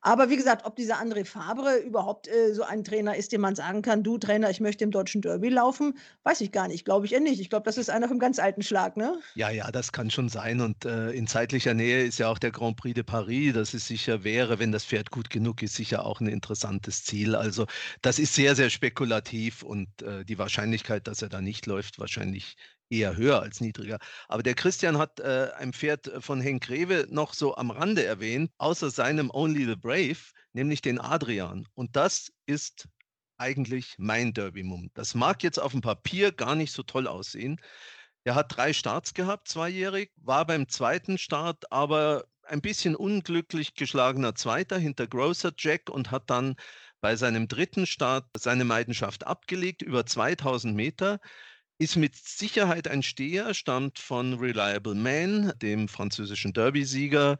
Aber wie gesagt, ob dieser André Fabre überhaupt äh, so ein Trainer ist, dem man sagen kann, du Trainer, ich möchte im deutschen Derby laufen, weiß ich gar nicht. Glaube ich eher nicht. Ich glaube, das ist einer vom ganz alten Schlag, ne? Ja, ja, das kann schon sein. Und äh, in zeitlicher Nähe ist ja auch der Grand Prix de Paris. Das ist sicher wäre, wenn das Pferd gut genug ist, sicher auch ein interessantes Ziel. Also das ist sehr, sehr spekulativ und und äh, die Wahrscheinlichkeit, dass er da nicht läuft, wahrscheinlich eher höher als niedriger. Aber der Christian hat äh, ein Pferd äh, von Henk Rewe noch so am Rande erwähnt, außer seinem Only the Brave, nämlich den Adrian. Und das ist eigentlich mein Derby-Mum. Das mag jetzt auf dem Papier gar nicht so toll aussehen. Er hat drei Starts gehabt, zweijährig, war beim zweiten Start aber ein bisschen unglücklich geschlagener Zweiter hinter Grocer Jack und hat dann bei seinem dritten Start seine Leidenschaft abgelegt, über 2000 Meter. Ist mit Sicherheit ein Steher, stammt von Reliable Man, dem französischen Derby-Sieger,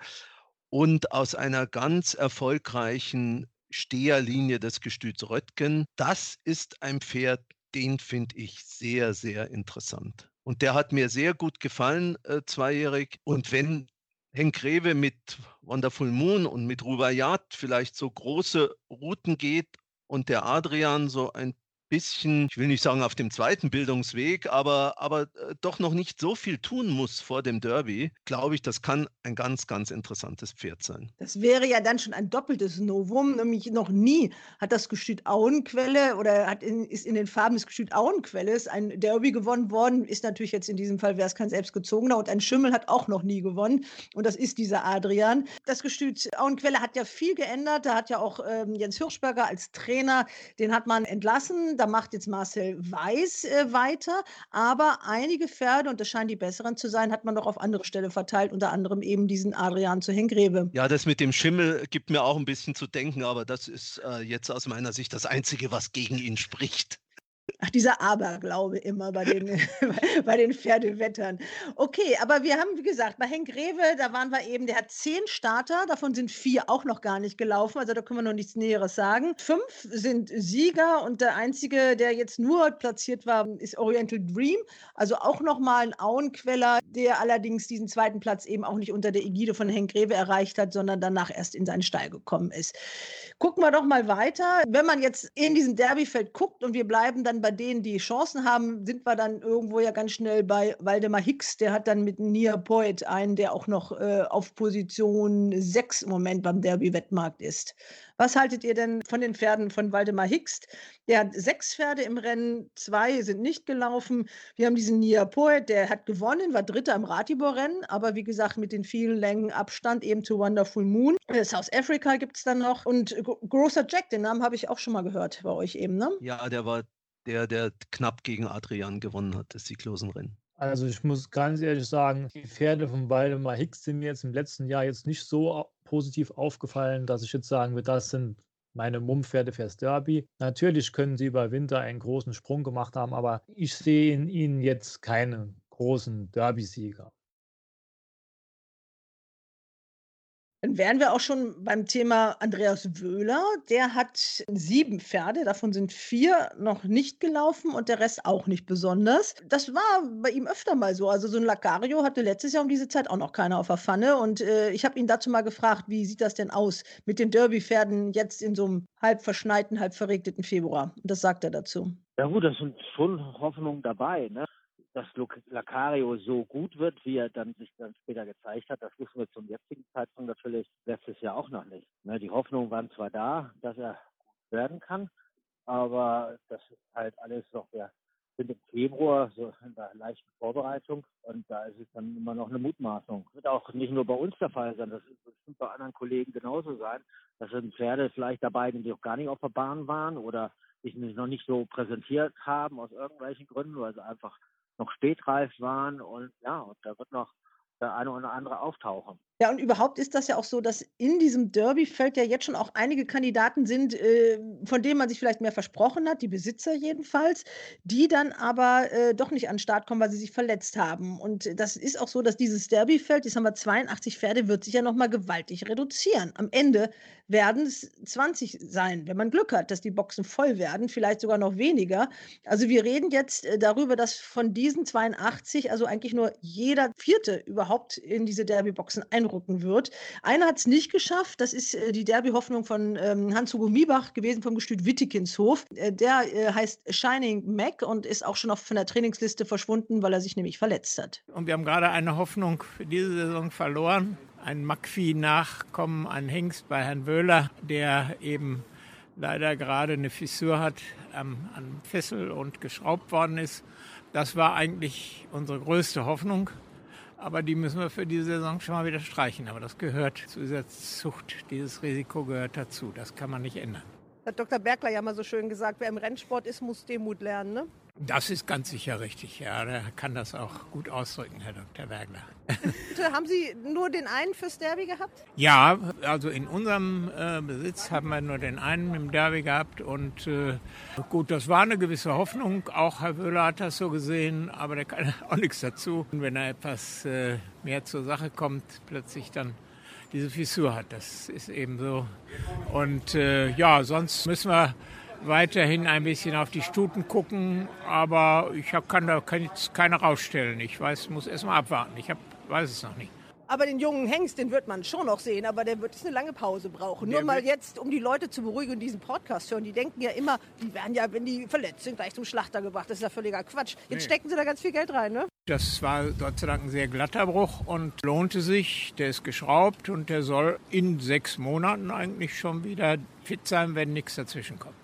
und aus einer ganz erfolgreichen Steherlinie des Gestüts Röttgen. Das ist ein Pferd, den finde ich sehr, sehr interessant. Und der hat mir sehr gut gefallen, äh, zweijährig. Und wenn Henk Rewe mit Wonderful Moon und mit Rubaiyat vielleicht so große Routen geht und der Adrian so ein bisschen, ich will nicht sagen auf dem zweiten Bildungsweg, aber, aber äh, doch noch nicht so viel tun muss vor dem Derby, glaube ich, das kann ein ganz, ganz interessantes Pferd sein. Das wäre ja dann schon ein doppeltes Novum, nämlich noch nie hat das Gestüt Auenquelle oder hat in, ist in den Farben des Gestüt Auenquelles ein Derby gewonnen worden, ist natürlich jetzt in diesem Fall, wäre es kein selbstgezogener und ein Schimmel hat auch noch nie gewonnen und das ist dieser Adrian. Das Gestüt Auenquelle hat ja viel geändert, da hat ja auch ähm, Jens Hirschberger als Trainer, den hat man entlassen, da macht jetzt Marcel Weiß äh, weiter, aber einige Pferde, und das scheinen die besseren zu sein, hat man doch auf andere Stelle verteilt, unter anderem eben diesen Adrian zu Hengrebe. Ja, das mit dem Schimmel gibt mir auch ein bisschen zu denken, aber das ist äh, jetzt aus meiner Sicht das Einzige, was gegen ihn spricht. Ach, dieser Aberglaube immer bei den, [laughs] bei den Pferdewettern. Okay, aber wir haben, wie gesagt, bei Henk Rewe, da waren wir eben, der hat zehn Starter, davon sind vier auch noch gar nicht gelaufen, also da können wir noch nichts Näheres sagen. Fünf sind Sieger und der einzige, der jetzt nur platziert war, ist Oriental Dream, also auch nochmal ein Auenqueller, der allerdings diesen zweiten Platz eben auch nicht unter der Ägide von Henk Rewe erreicht hat, sondern danach erst in seinen Stall gekommen ist. Gucken wir doch mal weiter. Wenn man jetzt in diesem Derbyfeld guckt und wir bleiben dann bei denen, die Chancen haben, sind wir dann irgendwo ja ganz schnell bei Waldemar Hicks. Der hat dann mit Nia Poet einen, der auch noch äh, auf Position 6 im Moment beim Derby-Wettmarkt ist. Was haltet ihr denn von den Pferden von Waldemar Hicks? Der hat sechs Pferde im Rennen, zwei sind nicht gelaufen. Wir haben diesen Nia Poet, der hat gewonnen, war Dritter im Ratibor-Rennen, aber wie gesagt mit den vielen Längen Abstand eben zu Wonderful Moon. Äh, South Africa gibt es dann noch und Großer Jack, den Namen habe ich auch schon mal gehört bei euch eben, ne? Ja, der war der, der knapp gegen Adrian gewonnen hat, das Sieglosenrennen. Also ich muss ganz ehrlich sagen, die Pferde von Waldemar Hicks sind mir jetzt im letzten Jahr jetzt nicht so positiv aufgefallen, dass ich jetzt sagen würde, das sind meine Mumm-Pferde fürs Derby. Natürlich können sie über Winter einen großen Sprung gemacht haben, aber ich sehe in ihnen jetzt keinen großen Derby-Sieger. Dann wären wir auch schon beim Thema Andreas Wöhler. Der hat sieben Pferde, davon sind vier noch nicht gelaufen und der Rest auch nicht besonders. Das war bei ihm öfter mal so. Also so ein Lacario hatte letztes Jahr um diese Zeit auch noch keiner auf der Pfanne. Und äh, ich habe ihn dazu mal gefragt, wie sieht das denn aus mit den Derby-Pferden jetzt in so einem halb verschneiten, halb verregneten Februar? Und das sagt er dazu. Ja gut, das sind schon Hoffnungen dabei. Ne? Dass Lacario so gut wird, wie er dann sich dann später gezeigt hat, das wussten wir zum jetzigen Zeitpunkt natürlich letztes Jahr auch noch nicht. Ne, die Hoffnungen waren zwar da, dass er gut werden kann, aber das ist halt alles noch, wir sind im Februar so in der leichten Vorbereitung und da ist es dann immer noch eine Mutmaßung. Wird auch nicht nur bei uns der Fall sein, das wird bestimmt bei anderen Kollegen genauso sein. Das sind Pferde vielleicht dabei, die auch gar nicht auf der Bahn waren oder sich noch nicht so präsentiert haben aus irgendwelchen Gründen, weil sie einfach noch spätreif waren und ja, und da wird noch der eine oder andere auftauchen. Ja, und überhaupt ist das ja auch so, dass in diesem Derby-Feld ja jetzt schon auch einige Kandidaten sind, äh, von denen man sich vielleicht mehr versprochen hat, die Besitzer jedenfalls, die dann aber äh, doch nicht an den Start kommen, weil sie sich verletzt haben. Und das ist auch so, dass dieses Derby-Feld, jetzt haben wir 82 Pferde, wird sich ja nochmal gewaltig reduzieren. Am Ende werden es 20 sein, wenn man Glück hat, dass die Boxen voll werden, vielleicht sogar noch weniger. Also wir reden jetzt äh, darüber, dass von diesen 82 also eigentlich nur jeder Vierte überhaupt in diese Derby-Boxen einrückt einrücken wird. Einer hat es nicht geschafft, das ist äh, die Derby-Hoffnung von ähm, Hans-Hugo Miebach gewesen vom Gestüt Wittikinshof. Äh, der äh, heißt Shining Mac und ist auch schon auf, von der Trainingsliste verschwunden, weil er sich nämlich verletzt hat. Und wir haben gerade eine Hoffnung für diese Saison verloren. Ein Macfi-Nachkommen, ein Hengst bei Herrn Wöhler, der eben leider gerade eine Fissur hat am, am Fessel und geschraubt worden ist. Das war eigentlich unsere größte Hoffnung. Aber die müssen wir für diese Saison schon mal wieder streichen. Aber das gehört zu dieser Zucht, dieses Risiko gehört dazu. Das kann man nicht ändern. Hat Dr. Bergler ja mal so schön gesagt, wer im Rennsport ist, muss Demut lernen, ne? Das ist ganz sicher richtig, ja. Der kann das auch gut ausdrücken, Herr Dr. Bergler. haben Sie nur den einen fürs Derby gehabt? Ja, also in unserem äh, Besitz haben wir nur den einen im Derby gehabt. Und äh, gut, das war eine gewisse Hoffnung. Auch Herr Wöhler hat das so gesehen, aber der kann [laughs] auch nichts dazu. Und wenn er etwas äh, mehr zur Sache kommt, plötzlich dann diese Fissur hat. Das ist eben so. Und äh, ja, sonst müssen wir weiterhin ein bisschen auf die Stuten gucken, aber ich hab, kann da keine rausstellen. Ich weiß, muss erst mal abwarten. Ich hab, weiß es noch nicht. Aber den jungen Hengst, den wird man schon noch sehen, aber der wird jetzt eine lange Pause brauchen. Der Nur mal jetzt, um die Leute zu beruhigen und diesen Podcast hören. Die denken ja immer, die werden ja, wenn die verletzt sind, gleich zum Schlachter gebracht. Das ist ja völliger Quatsch. Jetzt nee. stecken sie da ganz viel Geld rein, ne? Das war Gott sei Dank ein sehr glatter Bruch und lohnte sich. Der ist geschraubt und der soll in sechs Monaten eigentlich schon wieder fit sein, wenn nichts dazwischen kommt.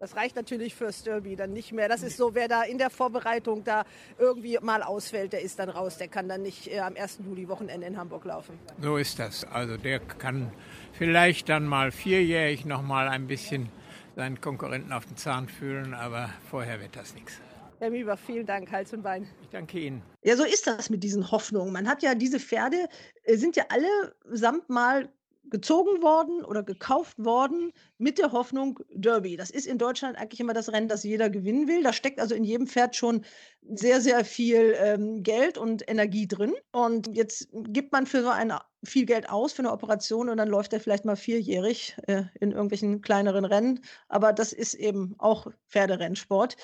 Das reicht natürlich fürs Derby dann nicht mehr. Das ist so, wer da in der Vorbereitung da irgendwie mal ausfällt, der ist dann raus. Der kann dann nicht äh, am 1. Juli Wochenende in Hamburg laufen. So ist das. Also der kann vielleicht dann mal vierjährig noch mal ein bisschen seinen Konkurrenten auf den Zahn fühlen, aber vorher wird das nichts. Herr Mieber, vielen Dank, Hals und Bein. Ich danke Ihnen. Ja, so ist das mit diesen Hoffnungen. Man hat ja diese Pferde, äh, sind ja alle samt mal gezogen worden oder gekauft worden mit der Hoffnung Derby. Das ist in Deutschland eigentlich immer das Rennen, das jeder gewinnen will. Da steckt also in jedem Pferd schon sehr, sehr viel ähm, Geld und Energie drin. Und jetzt gibt man für so ein viel Geld aus für eine Operation und dann läuft er vielleicht mal vierjährig äh, in irgendwelchen kleineren Rennen. Aber das ist eben auch Pferderennsport.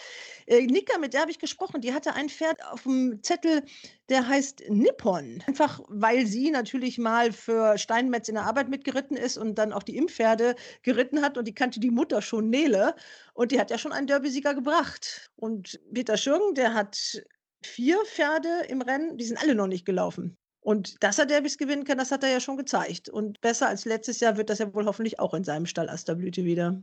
Äh, Nika, mit der habe ich gesprochen, die hatte ein Pferd auf dem Zettel, der heißt Nippon. Einfach weil sie natürlich mal für Steinmetz in der Arbeit mitgeritten ist und dann auch die Impfpferde geritten hat und die kannte die Mutter schon Nele und die hat ja schon einen Derbysieger gebracht. Und Peter Schürgen, der hat vier Pferde im Rennen, die sind alle noch nicht gelaufen. Und dass er Derbys gewinnen kann, das hat er ja schon gezeigt. Und besser als letztes Jahr wird das ja wohl hoffentlich auch in seinem Stall Asterblüte wieder.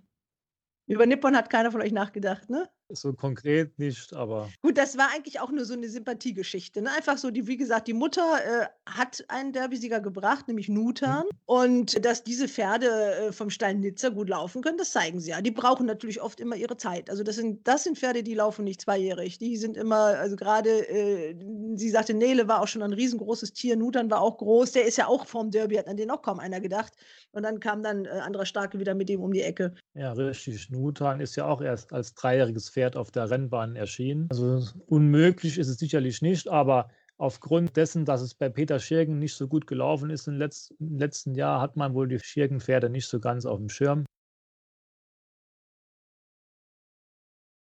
Über Nippon hat keiner von euch nachgedacht, ne? So konkret nicht, aber. Gut, das war eigentlich auch nur so eine Sympathiegeschichte. Ne? Einfach so, die, wie gesagt, die Mutter äh, hat einen Derbysieger gebracht, nämlich Nutan. Mhm. Und dass diese Pferde äh, vom Stein Nizza gut laufen können, das zeigen sie ja. Die brauchen natürlich oft immer ihre Zeit. Also das sind, das sind Pferde, die laufen nicht zweijährig. Die sind immer, also gerade, äh, sie sagte, Nele war auch schon ein riesengroßes Tier, Nutan war auch groß, der ist ja auch vorm Derby, hat an den auch kaum einer gedacht. Und dann kam dann äh, anderer Starke wieder mit ihm um die Ecke. Ja, richtig. Nutan ist ja auch erst als dreijähriges Pferd Pferd auf der Rennbahn erschienen. Also unmöglich ist es sicherlich nicht, aber aufgrund dessen, dass es bei Peter Schirgen nicht so gut gelaufen ist im letzten, im letzten Jahr, hat man wohl die Schirgenpferde nicht so ganz auf dem Schirm.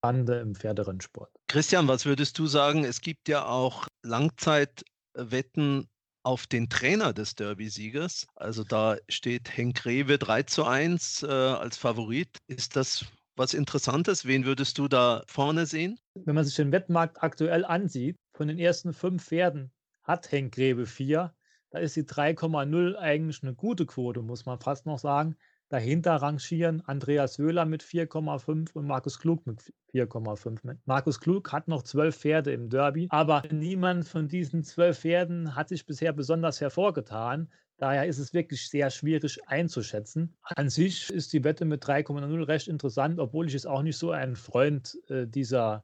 Bande im Pferderennsport. Christian, was würdest du sagen? Es gibt ja auch Langzeitwetten auf den Trainer des Derby-Siegers. Also da steht Henk Rewe 3 zu 1 äh, als Favorit. Ist das was Interessantes? Wen würdest du da vorne sehen? Wenn man sich den Wettmarkt aktuell ansieht, von den ersten fünf Pferden hat Henk Grebe vier. Da ist die 3,0 eigentlich eine gute Quote, muss man fast noch sagen. Dahinter rangieren Andreas Wöhler mit 4,5 und Markus Klug mit 4,5. Markus Klug hat noch zwölf Pferde im Derby, aber niemand von diesen zwölf Pferden hat sich bisher besonders hervorgetan. Daher ist es wirklich sehr schwierig einzuschätzen. An sich ist die Wette mit 3,0 recht interessant, obwohl ich jetzt auch nicht so ein Freund äh, dieser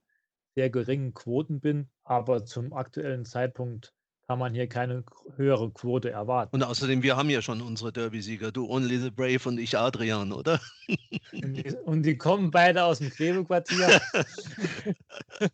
sehr geringen Quoten bin. Aber zum aktuellen Zeitpunkt kann man hier keine höhere Quote erwarten. Und außerdem, wir haben ja schon unsere Derby-Sieger, du Only the Brave und ich Adrian, oder? [laughs] Und die, und die kommen beide aus dem Gräbequartier. [laughs]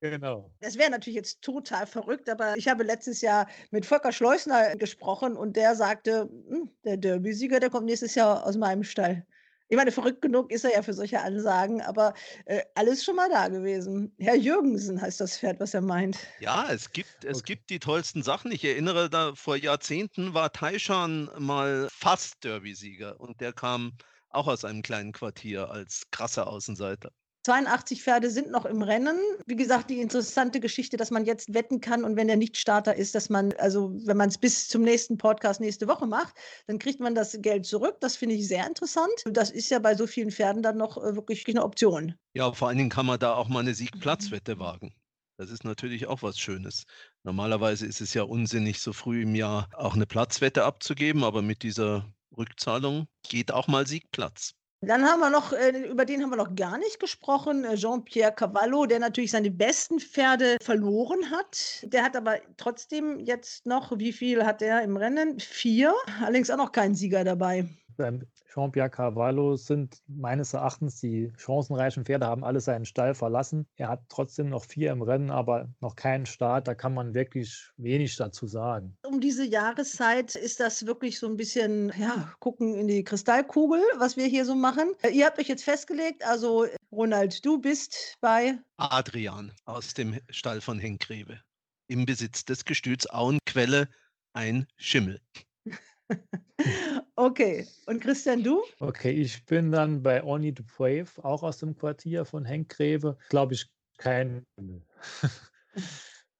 Genau. Das wäre natürlich jetzt total verrückt, aber ich habe letztes Jahr mit Volker Schleusner gesprochen und der sagte, hm, der Derby-Sieger, der kommt nächstes Jahr aus meinem Stall. Ich meine, verrückt genug ist er ja für solche Ansagen, aber äh, alles schon mal da gewesen. Herr Jürgensen heißt das Pferd, was er meint. Ja, es gibt, es okay. gibt die tollsten Sachen. Ich erinnere, da vor Jahrzehnten war Taishan mal fast Derby-Sieger und der kam auch aus einem kleinen Quartier als krasser Außenseiter. 82 Pferde sind noch im Rennen. Wie gesagt, die interessante Geschichte, dass man jetzt wetten kann und wenn der Nicht-Starter ist, dass man, also wenn man es bis zum nächsten Podcast nächste Woche macht, dann kriegt man das Geld zurück. Das finde ich sehr interessant. Das ist ja bei so vielen Pferden dann noch äh, wirklich eine Option. Ja, vor allen Dingen kann man da auch mal eine Siegplatzwette wagen. Das ist natürlich auch was Schönes. Normalerweise ist es ja unsinnig, so früh im Jahr auch eine Platzwette abzugeben, aber mit dieser Rückzahlung geht auch mal Siegplatz. Dann haben wir noch, äh, über den haben wir noch gar nicht gesprochen, äh, Jean-Pierre Cavallo, der natürlich seine besten Pferde verloren hat. Der hat aber trotzdem jetzt noch, wie viel hat er im Rennen? Vier, allerdings auch noch keinen Sieger dabei. Beim Jean-Pierre Carvalho sind meines Erachtens die chancenreichen Pferde, haben alle seinen Stall verlassen. Er hat trotzdem noch vier im Rennen, aber noch keinen Start. Da kann man wirklich wenig dazu sagen. Um diese Jahreszeit ist das wirklich so ein bisschen, ja, gucken in die Kristallkugel, was wir hier so machen. Ihr habt euch jetzt festgelegt, also Ronald, du bist bei Adrian aus dem Stall von Henk Grebe. Im Besitz des Gestüts Auenquelle ein Schimmel. [laughs] [laughs] Okay, und Christian, du? Okay, ich bin dann bei Only the Brave, auch aus dem Quartier von Henk Greve. Glaube ich, kein. [laughs]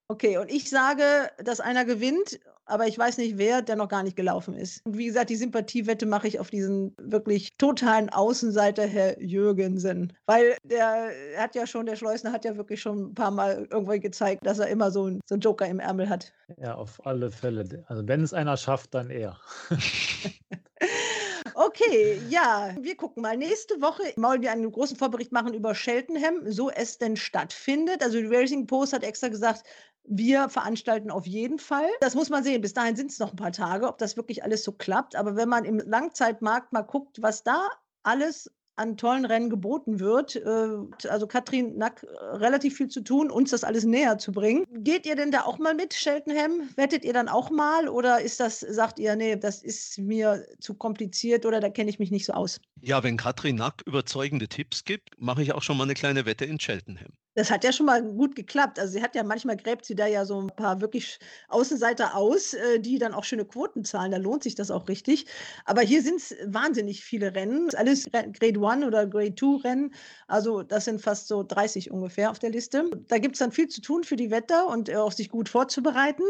Okay, und ich sage, dass einer gewinnt, aber ich weiß nicht wer, der noch gar nicht gelaufen ist. Und wie gesagt, die Sympathiewette mache ich auf diesen wirklich totalen Außenseiter, Herr Jürgensen. Weil der hat ja schon, der Schleusner hat ja wirklich schon ein paar Mal irgendwo gezeigt, dass er immer so, ein, so einen Joker im Ärmel hat. Ja, auf alle Fälle. Also wenn es einer schafft, dann er. [laughs] Okay, ja, wir gucken mal. Nächste Woche wollen wir einen großen Vorbericht machen über Cheltenham, so es denn stattfindet. Also die Racing Post hat extra gesagt, wir veranstalten auf jeden Fall. Das muss man sehen. Bis dahin sind es noch ein paar Tage, ob das wirklich alles so klappt. Aber wenn man im Langzeitmarkt mal guckt, was da alles an tollen Rennen geboten wird. Äh, also Katrin Nack, äh, relativ viel zu tun, uns das alles näher zu bringen. Geht ihr denn da auch mal mit, Cheltenham? Wettet ihr dann auch mal oder ist das, sagt ihr, nee, das ist mir zu kompliziert oder da kenne ich mich nicht so aus? Ja, wenn Katrin Nack überzeugende Tipps gibt, mache ich auch schon mal eine kleine Wette in Cheltenham. Das hat ja schon mal gut geklappt. Also sie hat ja manchmal gräbt sie da ja so ein paar wirklich Außenseiter aus, äh, die dann auch schöne Quoten zahlen. Da lohnt sich das auch richtig. Aber hier sind es wahnsinnig viele Rennen. Alles Grade One oder Grade Two Rennen. Also das sind fast so 30 ungefähr auf der Liste. Da gibt es dann viel zu tun für die Wetter und äh, auch sich gut vorzubereiten.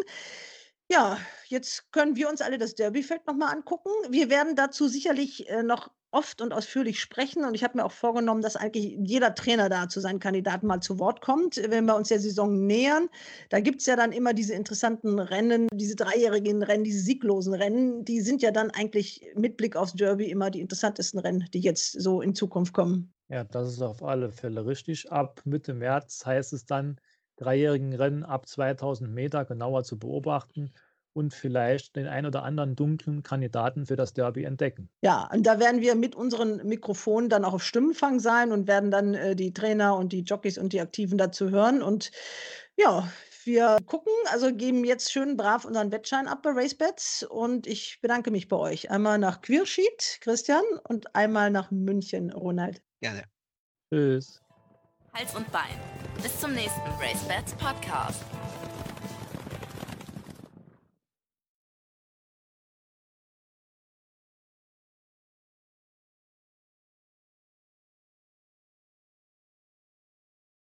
Ja, jetzt können wir uns alle das Derbyfeld nochmal angucken. Wir werden dazu sicherlich äh, noch oft und ausführlich sprechen. Und ich habe mir auch vorgenommen, dass eigentlich jeder Trainer da zu seinen Kandidaten mal zu Wort kommt, wenn wir uns der Saison nähern. Da gibt es ja dann immer diese interessanten Rennen, diese dreijährigen Rennen, diese sieglosen Rennen. Die sind ja dann eigentlich mit Blick aufs Derby immer die interessantesten Rennen, die jetzt so in Zukunft kommen. Ja, das ist auf alle Fälle richtig. Ab Mitte März heißt es dann, dreijährigen Rennen ab 2000 Meter genauer zu beobachten und vielleicht den ein oder anderen dunklen Kandidaten für das Derby entdecken. Ja, und da werden wir mit unseren Mikrofonen dann auch auf Stimmenfang sein und werden dann äh, die Trainer und die Jockeys und die Aktiven dazu hören. Und ja, wir gucken, also geben jetzt schön brav unseren Wettschein ab bei RaceBets und ich bedanke mich bei euch. Einmal nach Queersheet, Christian, und einmal nach München, Ronald. Gerne. Tschüss. Hals und Bein. Bis zum nächsten RaceBets Podcast.